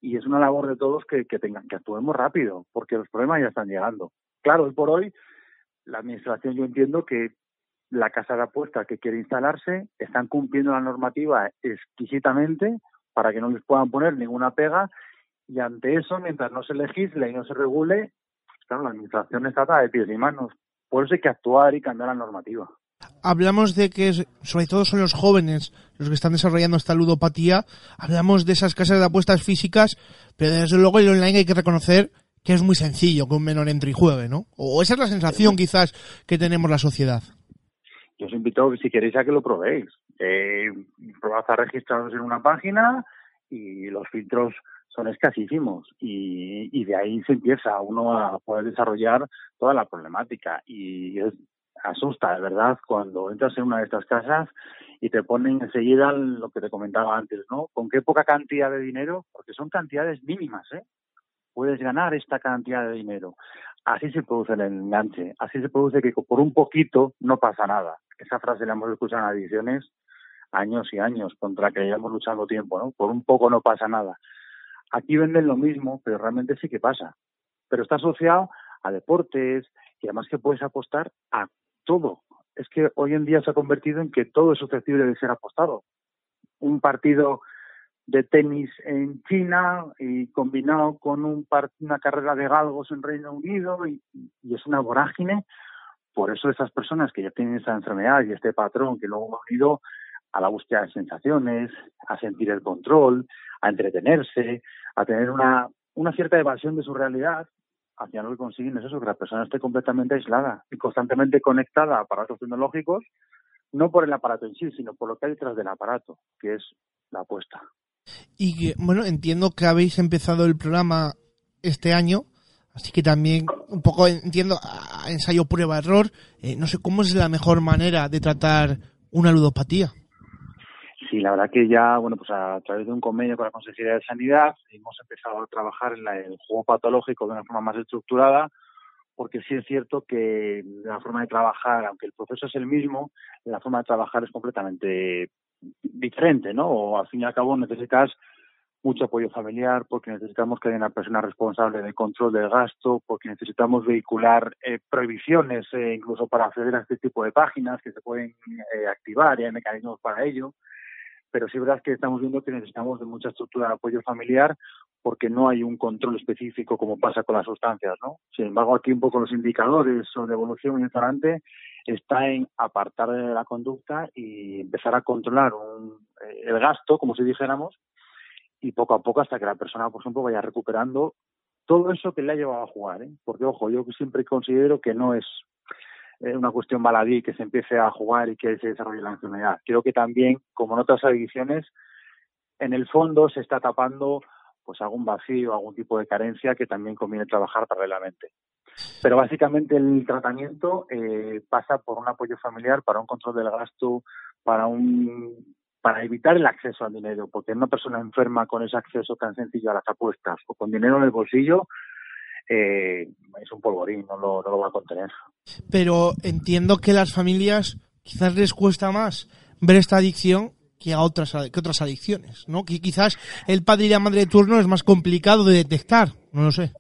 y es una labor de todos que, que tengan que actuemos rápido, porque los problemas ya están llegando. Claro, hoy por hoy la administración yo entiendo que la casa de apuestas que quiere instalarse están cumpliendo la normativa exquisitamente para que no les puedan poner ninguna pega y ante eso, mientras no se legisle y no se regule, pues claro, la administración está atada de pies y manos. Por eso hay que actuar y cambiar la normativa. Hablamos de que sobre todo son los jóvenes los que están desarrollando esta ludopatía. Hablamos de esas casas de apuestas físicas, pero desde luego el online hay que reconocer que es muy sencillo que un menor entre y juegue, ¿no? O esa es la sensación quizás que tenemos la sociedad yo os invito, si queréis, a que lo probéis. Eh, probad a registraros en una página y los filtros son escasísimos y, y de ahí se empieza uno a poder desarrollar toda la problemática y es, asusta, de verdad, cuando entras en una de estas casas y te ponen enseguida lo que te comentaba antes, ¿no? Con qué poca cantidad de dinero, porque son cantidades mínimas, ¿eh? Puedes ganar esta cantidad de dinero. Así se produce el enganche, así se produce que por un poquito no pasa nada. Esa frase la hemos escuchado en adiciones años y años, contra que hayamos luchado tiempo, ¿no? Por un poco no pasa nada. Aquí venden lo mismo, pero realmente sí que pasa. Pero está asociado a deportes y además que puedes apostar a todo. Es que hoy en día se ha convertido en que todo es susceptible de ser apostado. Un partido de tenis en China y combinado con un una carrera de galgos en Reino Unido y, es una vorágine. Por eso esas personas que ya tienen esa enfermedad y este patrón que luego ha ido a la búsqueda de sensaciones, a sentir el control, a entretenerse, a tener una, una cierta evasión de su realidad, al final lo que consiguen es eso, que la persona esté completamente aislada y constantemente conectada a aparatos tecnológicos, no por el aparato en sí, sino por lo que hay detrás del aparato, que es la apuesta. Y bueno, entiendo que habéis empezado el programa este año, así que también un poco entiendo ensayo prueba error. Eh, no sé cómo es la mejor manera de tratar una ludopatía. Sí, la verdad que ya, bueno, pues a través de un convenio con la Consejería de Sanidad hemos empezado a trabajar en el juego patológico de una forma más estructurada, porque sí es cierto que la forma de trabajar, aunque el proceso es el mismo, la forma de trabajar es completamente diferente, ¿no? O al fin y al cabo necesitas mucho apoyo familiar, porque necesitamos que haya una persona responsable del control del gasto, porque necesitamos vehicular eh, prohibiciones eh, incluso para acceder a este tipo de páginas que se pueden eh, activar y hay mecanismos para ello. Pero sí es verdad que estamos viendo que necesitamos de mucha estructura de apoyo familiar porque no hay un control específico como pasa con las sustancias, ¿no? Sin embargo, aquí un poco los indicadores de evolución en está en apartar la conducta y empezar a controlar eh, el gasto, como si dijéramos, y poco a poco hasta que la persona, por ejemplo, vaya recuperando todo eso que le ha llevado a jugar. ¿eh? Porque, ojo, yo siempre considero que no es eh, una cuestión baladí que se empiece a jugar y que se desarrolle la enfermedad. Creo que también, como en otras adicciones, en el fondo se está tapando pues algún vacío, algún tipo de carencia que también conviene trabajar paralelamente. Pero básicamente el tratamiento eh, pasa por un apoyo familiar para un control del gasto, para un para evitar el acceso al dinero, porque una persona enferma con ese acceso tan sencillo a las apuestas o con dinero en el bolsillo eh, es un polvorín, no lo, no lo va a contener. Pero entiendo que las familias quizás les cuesta más ver esta adicción que a otras que otras adicciones, ¿no? Que quizás el padre y la madre de turno es más complicado de detectar, no lo sé.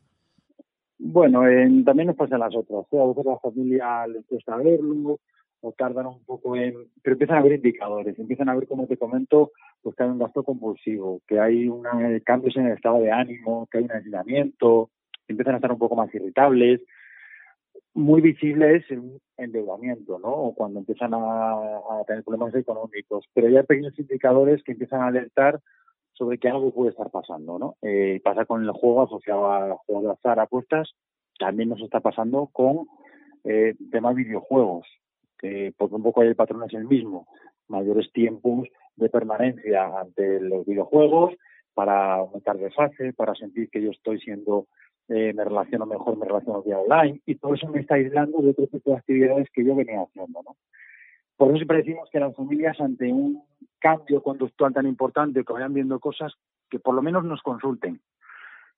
Bueno, también nos pasa en las otras. ¿eh? A veces la familia les cuesta verlo o tardan un poco en... Pero empiezan a ver indicadores, empiezan a ver, como te comento, pues que hay un gasto compulsivo, que hay una, cambios en el estado de ánimo, que hay un aislamiento, empiezan a estar un poco más irritables. Muy visible es un endeudamiento, ¿no? O cuando empiezan a, tener problemas económicos. Pero ya hay pequeños indicadores que empiezan a alertar sobre que algo puede estar pasando, ¿no? Eh, pasa con el juego asociado al juego de azar, apuestas, también nos está pasando con eh, temas videojuegos, que porque un poco ahí el patrón es el mismo, mayores tiempos de permanencia ante los videojuegos para aumentar de fase, para sentir que yo estoy siendo, eh, me relaciono mejor, me relaciono vía online, y todo eso me está aislando de otro tipo de actividades que yo venía haciendo, ¿no? Por eso siempre decimos que las familias ante un cambio conductual tan importante, que vayan viendo cosas, que por lo menos nos consulten.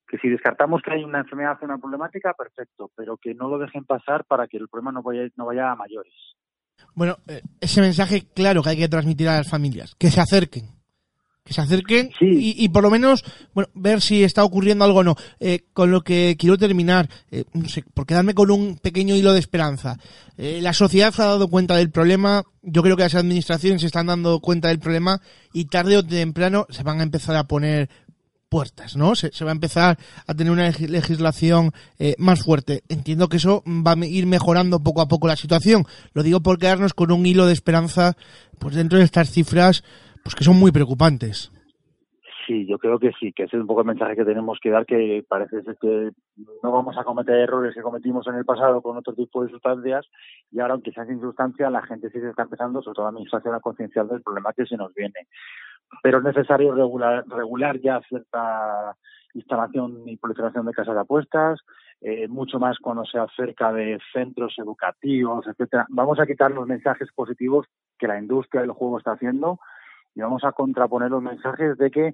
Que si descartamos que hay una enfermedad o una problemática, perfecto, pero que no lo dejen pasar para que el problema no vaya, no vaya a mayores. Bueno, eh, ese mensaje claro que hay que transmitir a las familias, que se acerquen, que se acerquen y, por lo menos bueno ver si está ocurriendo algo o no. Eh, con lo que quiero terminar, eh, no sé, por quedarme con un pequeño hilo de esperanza. Eh, la sociedad se ha dado cuenta del problema, yo creo que las administraciones se están dando cuenta del problema y tarde o temprano se van a empezar a poner puertas, ¿no? Se, va a empezar a tener una legislación más fuerte. Entiendo que eso va a ir mejorando poco a poco la situación. Lo digo por quedarnos con un hilo de esperanza, pues dentro de estas cifras pues que son muy preocupantes. Sí, yo creo que sí, que ese es un poco el mensaje que tenemos que dar, que parece ser que no vamos a cometer errores que cometimos en el pasado con otro tipo de sustancias y ahora, aunque sea sin sustancia, la gente sí se está empezando, sobre todo la administración, a concienciar del problema que se nos viene. Pero es necesario regular, regular ya cierta instalación y proliferación de casas de apuestas, eh, mucho más cuando se acerca de centros educativos, etcétera. Vamos a quitar los mensajes positivos que la industria del juego está haciendo y vamos a contraponer los mensajes de que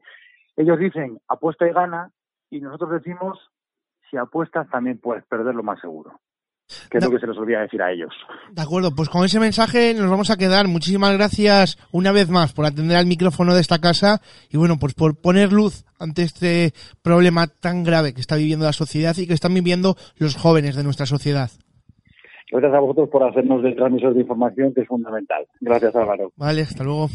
ellos dicen apuesta y gana y nosotros decimos si apuestas también puedes perder lo más seguro. Que es lo que se les olvida decir a ellos. De acuerdo, pues con ese mensaje nos vamos a quedar. Muchísimas gracias una vez más por atender al micrófono de esta casa y bueno, pues por poner luz ante este problema tan grave que está viviendo la sociedad y que están viviendo los jóvenes de nuestra sociedad. Gracias a vosotros por hacernos de transmisor de información, que es fundamental. Gracias, Álvaro. Vale, hasta luego.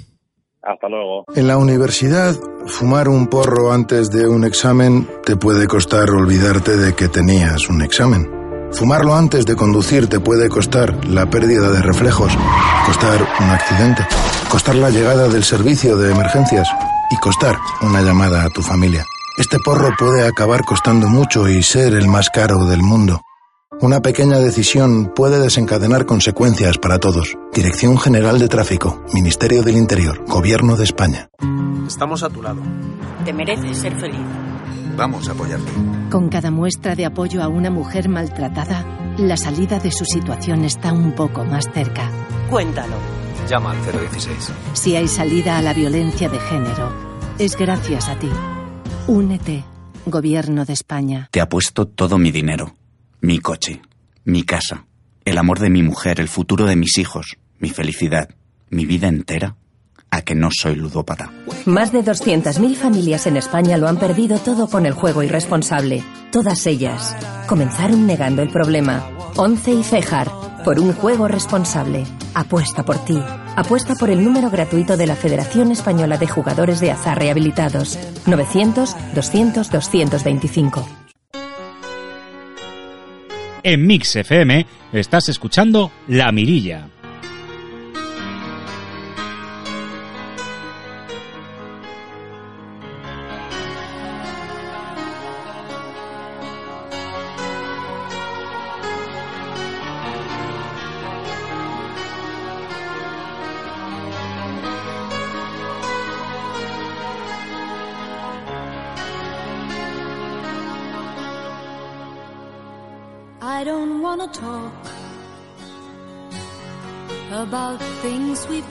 Hasta luego. En la universidad, fumar un porro antes de un examen te puede costar olvidarte de que tenías un examen. Fumarlo antes de conducir te puede costar la pérdida de reflejos, costar un accidente, costar la llegada del servicio de emergencias y costar una llamada a tu familia. Este porro puede acabar costando mucho y ser el más caro del mundo. Una pequeña decisión puede desencadenar consecuencias para todos. Dirección General de Tráfico, Ministerio del Interior, Gobierno de España. Estamos a tu lado. Te mereces ser feliz. Vamos a apoyarte. Con cada muestra de apoyo a una mujer maltratada, la salida de su situación está un poco más cerca. Cuéntalo. Llama al 016. Si hay salida a la violencia de género, es gracias a ti. Únete, Gobierno de España. Te apuesto todo mi dinero, mi coche, mi casa, el amor de mi mujer, el futuro de mis hijos, mi felicidad, mi vida entera, a que no soy ludópata. Más de 200.000 familias en España lo han perdido todo con el juego irresponsable. Todas ellas comenzaron negando el problema. Once y Cejar, por un juego responsable. Apuesta por ti. Apuesta por el número gratuito de la Federación Española de Jugadores de Azar Rehabilitados. 900-200-225. En Mix FM estás escuchando La Mirilla.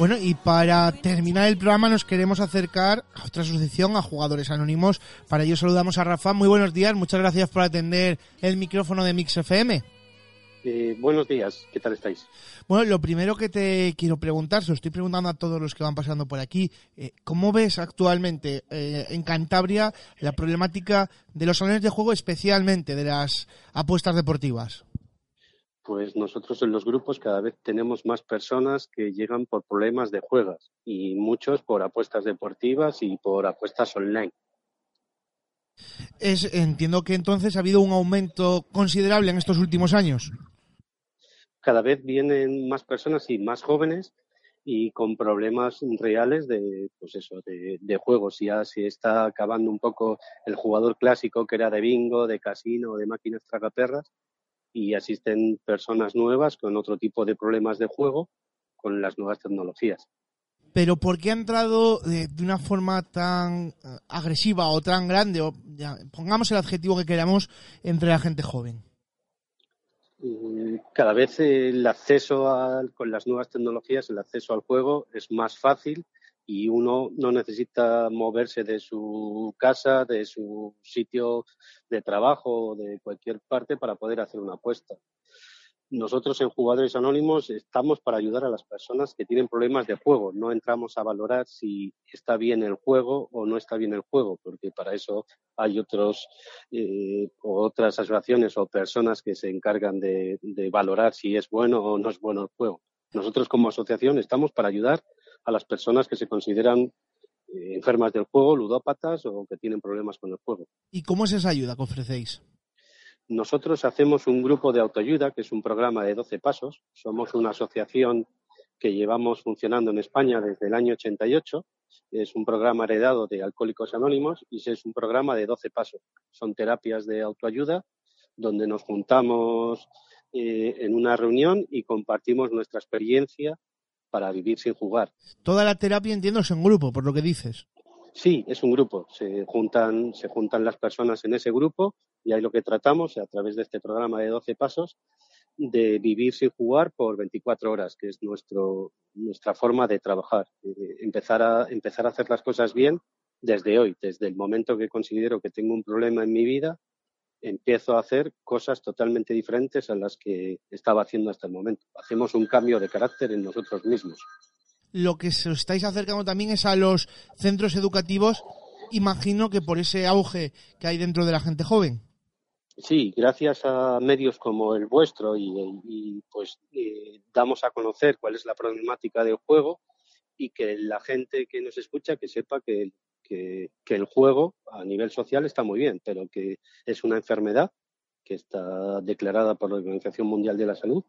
Bueno, y para terminar el programa nos queremos acercar a otra asociación, a Jugadores Anónimos. Para ello saludamos a Rafa. Muy buenos días, muchas gracias por atender el micrófono de Mix FM. Eh, buenos días, ¿qué tal estáis? Bueno, lo primero que te quiero preguntar, se lo estoy preguntando a todos los que van pasando por aquí, eh, ¿cómo ves actualmente eh, en Cantabria la problemática de los salones de juego, especialmente de las apuestas deportivas? Pues nosotros en los grupos cada vez tenemos más personas que llegan por problemas de juegas y muchos por apuestas deportivas y por apuestas online. Es, entiendo que entonces ha habido un aumento considerable en estos últimos años. Cada vez vienen más personas y más jóvenes y con problemas reales de, pues eso, de, de juegos. Ya se está acabando un poco el jugador clásico que era de bingo, de casino, de máquinas tragaperras y asisten personas nuevas con otro tipo de problemas de juego con las nuevas tecnologías. Pero ¿por qué ha entrado de, de una forma tan eh, agresiva o tan grande, o ya, pongamos el adjetivo que queramos, entre la gente joven? Mm, Cada vez el acceso a, con las nuevas tecnologías, el acceso al juego es más fácil y uno no necesita moverse de su casa, de su sitio de trabajo o de cualquier parte para poder hacer una apuesta. Nosotros en Jugadores Anónimos estamos para ayudar a las personas que tienen problemas de juego. No entramos a valorar si está bien el juego o no está bien el juego, porque para eso hay otros, eh, otras asociaciones o personas que se encargan de, de valorar si es bueno o no es bueno el juego. Nosotros como asociación estamos para ayudar a las personas que se consideran eh, enfermas del juego, ludópatas o que tienen problemas con el juego. ¿Y cómo es esa ayuda que ofrecéis? Nosotros hacemos un grupo de autoayuda, que es un programa de 12 pasos. Somos una asociación que llevamos funcionando en España desde el año 88. Es un programa heredado de Alcohólicos Anónimos y es un programa de 12 pasos. Son terapias de autoayuda donde nos juntamos eh, en una reunión y compartimos nuestra experiencia para vivir sin jugar. Toda la terapia entiendo es en grupo, por lo que dices. Sí, es un grupo. Se juntan, se juntan las personas en ese grupo y ahí lo que tratamos a través de este programa de 12 pasos de vivir sin jugar por 24 horas, que es nuestro, nuestra forma de trabajar. Eh, empezar, a, empezar a hacer las cosas bien desde hoy, desde el momento que considero que tengo un problema en mi vida, empiezo a hacer cosas totalmente diferentes a las que estaba haciendo hasta el momento. Hacemos un cambio de carácter en nosotros mismos. Lo que se os estáis acercando también es a los centros educativos, imagino que por ese auge que hay dentro de la gente joven. Sí, gracias a medios como el vuestro y, y pues eh, damos a conocer cuál es la problemática del juego y que la gente que nos escucha que sepa que, que, el juego a nivel social está muy bien, pero que es una enfermedad que está declarada por la Organización Mundial de la Salud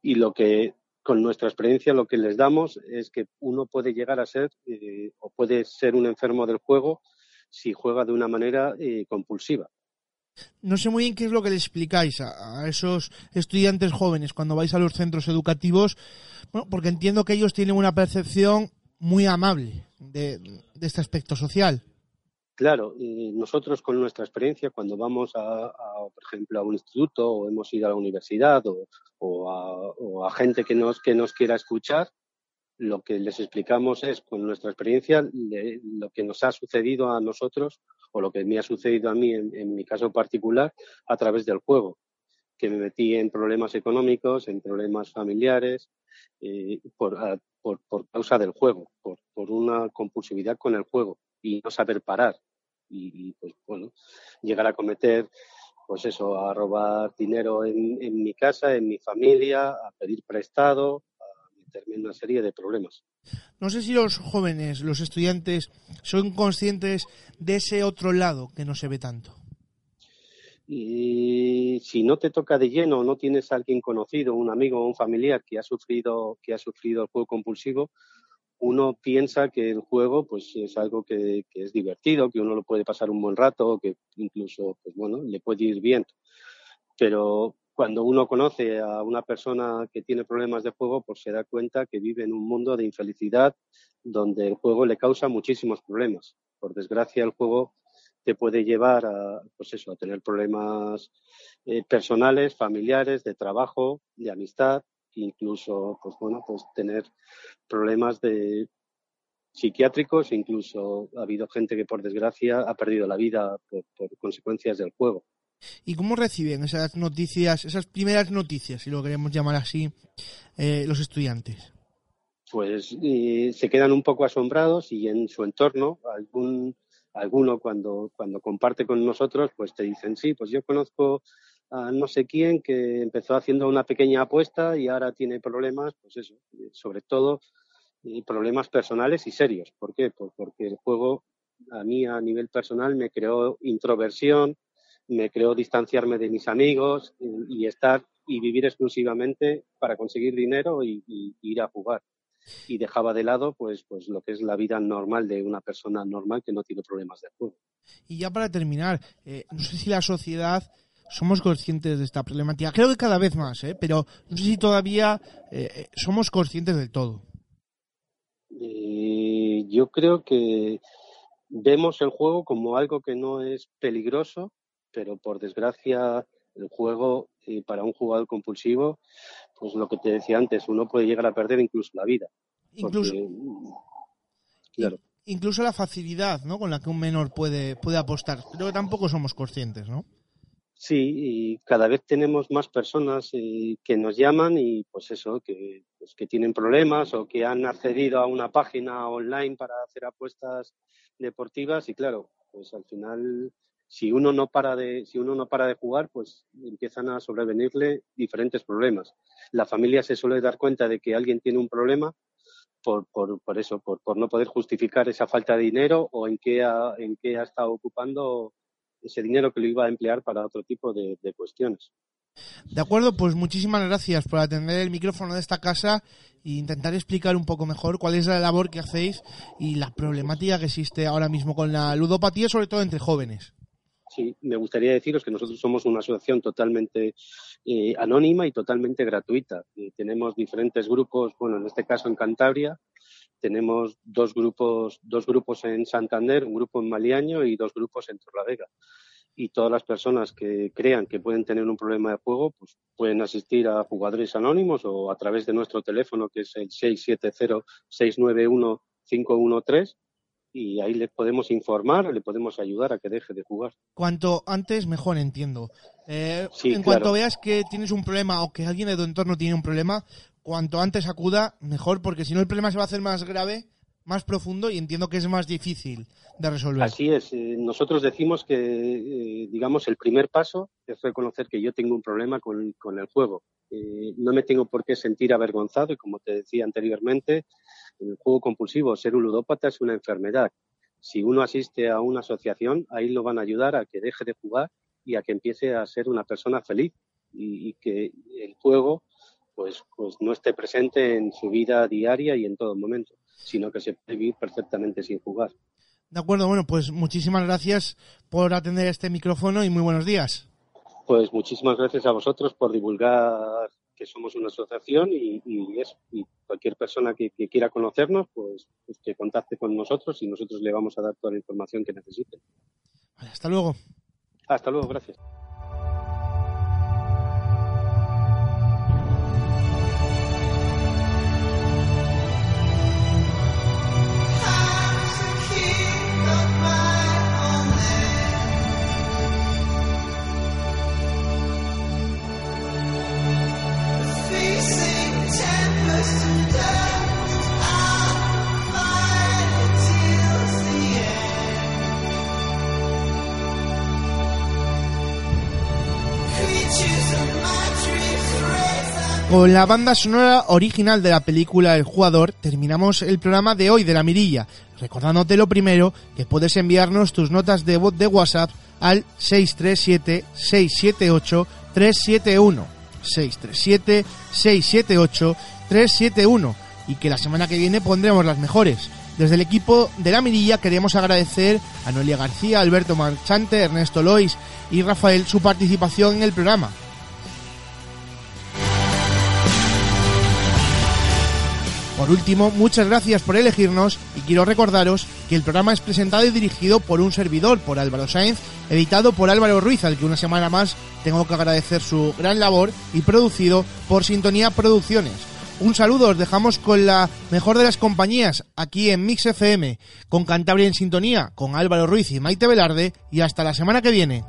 y lo que con nuestra experiencia lo que les damos es que uno puede llegar a ser eh, o puede ser un enfermo del juego si juega de una manera eh, compulsiva. No sé muy bien qué es lo que le explicáis a, a, esos estudiantes jóvenes cuando vais a los centros educativos, bueno, porque entiendo que ellos tienen una percepción muy amable de, este aspecto social. Claro, nosotros con nuestra experiencia, cuando vamos a, por ejemplo, a un instituto o hemos ido a la universidad o, o, a, o a, gente que nos, que nos quiera escuchar, lo que les explicamos es, con nuestra experiencia, le, lo que nos ha sucedido a nosotros o lo que me ha sucedido a mí en mi caso particular a través del juego, que me metí en problemas económicos, en problemas familiares, eh, por, a, por, por, causa del juego, por, una compulsividad con el juego y no saber parar. Y, pues bueno, llegar a cometer, pues eso, a robar dinero en, en mi casa, en mi familia, a pedir prestado, meterme en una serie de problemas. No sé si los jóvenes, los estudiantes, son conscientes de ese otro lado que no se ve tanto. Y si no te toca de lleno, no tienes a alguien conocido, un amigo o un familiar que ha sufrido, que ha sufrido el juego compulsivo, uno piensa que el juego pues es algo que, que, es divertido, que uno lo puede pasar un buen rato, que incluso pues bueno, le puede ir bien. Pero cuando uno conoce a una persona que tiene problemas de juego, pues se da cuenta que vive en un mundo de infelicidad donde el juego le causa muchísimos problemas. Por desgracia, el juego te puede llevar a, pues eso, a tener problemas eh, personales, familiares, de trabajo, de amistad, incluso, pues bueno, pues tener problemas de psiquiátricos, incluso ha habido gente que por desgracia ha perdido la vida por, por consecuencias del juego. ¿Y cómo reciben esas noticias, esas primeras noticias, si lo queremos llamar así, eh, los estudiantes? Pues eh, se quedan un poco asombrados y en su entorno, algún, alguno cuando, cuando comparte con nosotros, pues te dicen, sí, pues yo conozco a no sé quién que empezó haciendo una pequeña apuesta y ahora tiene problemas, pues eso, sobre todo problemas personales y serios. ¿Por qué? Pues porque el juego a mí a nivel personal me creó introversión, me creó distanciarme de mis amigos y, y estar y vivir exclusivamente para conseguir dinero y, ir a jugar. Y dejaba de lado pues, pues lo que es la vida normal de una persona normal que no tiene problemas de juego. Y ya para terminar, eh, no sé si la sociedad somos conscientes de esta problemática. Creo que cada vez más, ¿eh? pero no sé si todavía eh, somos conscientes del todo. Eh, yo creo que vemos el juego como algo que no es peligroso, pero por desgracia el juego eh, para un jugador compulsivo, pues lo que te decía antes, uno puede llegar a perder incluso la vida. Incluso, porque, claro. incluso la facilidad ¿no? con la que un menor puede, puede apostar. Creo que tampoco somos conscientes, ¿no? Sí, y cada vez tenemos más personas eh, que nos llaman y pues eso, que, pues, que tienen problemas o que han accedido a una página online para hacer apuestas deportivas y claro, pues al final si uno no para de, si uno no para de jugar, pues empiezan a sobrevenirle diferentes problemas. La familia se suele dar cuenta de que alguien tiene un problema por, por, por eso, por, no poder justificar esa falta de dinero o en qué ha, en qué ha estado ocupando ese dinero que lo iba a emplear para otro tipo de, de cuestiones. De acuerdo, pues muchísimas gracias por atender el micrófono de esta casa e intentar explicar un poco mejor cuál es la labor que hacéis y la problemática que existe ahora mismo con la ludopatía, sobre todo entre jóvenes. Sí, me gustaría deciros que nosotros somos una asociación totalmente eh, anónima y totalmente gratuita. Eh, tenemos diferentes grupos, bueno, en este caso en Cantabria, tenemos dos grupos, dos grupos en Santander, un grupo en Maliaño y dos grupos en Torlavega. Y todas las personas que crean que pueden tener un problema de juego, pues pueden asistir a jugadores anónimos o a través de nuestro teléfono que es el 670-691-513 y ahí le podemos informar, le podemos ayudar a que deje de jugar. Cuanto antes, mejor entiendo. Eh, Sí, en claro. cuanto veas que tienes un problema o que alguien de tu entorno tiene un problema, cuanto antes acuda, mejor, porque si no el problema se va a hacer más grave, más profundo y entiendo que es más difícil de resolver. Así es. eh, nosotros decimos que, eh, digamos, el primer paso es reconocer que yo tengo un problema con, con el juego. Eh, no me tengo por qué sentir avergonzado y, como te decía anteriormente, el juego compulsivo, ser un ludópata es una enfermedad. Si uno asiste a una asociación, ahí lo van a ayudar a que deje de jugar y a que empiece a ser una persona feliz y, y que el juego pues, pues no esté presente en su vida diaria y en todo momento, sino que se puede vivir perfectamente sin jugar. De acuerdo, bueno, pues muchísimas gracias por atender este micrófono y muy buenos días. Pues muchísimas gracias a vosotros por divulgar que somos una asociación y, y y cualquier persona que, que quiera conocernos, pues, pues que contacte con nosotros y nosotros le vamos a dar toda la información que necesite. Hasta luego. Hasta luego, gracias. Con la banda sonora original de la película El Jugador terminamos el programa de hoy de la mirilla, recordándote lo primero que puedes enviarnos tus notas de voz de WhatsApp al 637-678-371. 637-678-371 y que la semana que viene pondremos las mejores. Desde el equipo de la mirilla queremos agradecer a Noelia García, Alberto Marchante, Ernesto Lois y Rafael su participación en el programa. Por último, muchas gracias por elegirnos y quiero recordaros que el programa es presentado y dirigido por un servidor, por Álvaro Sáenz, editado por Álvaro Ruiz, al que una semana más tengo que agradecer su gran labor y producido por Sintonía Producciones. Un saludo, os dejamos con la mejor de las compañías aquí en Mix FM, con Cantabria en Sintonía, con Álvaro Ruiz y Maite Velarde y hasta la semana que viene.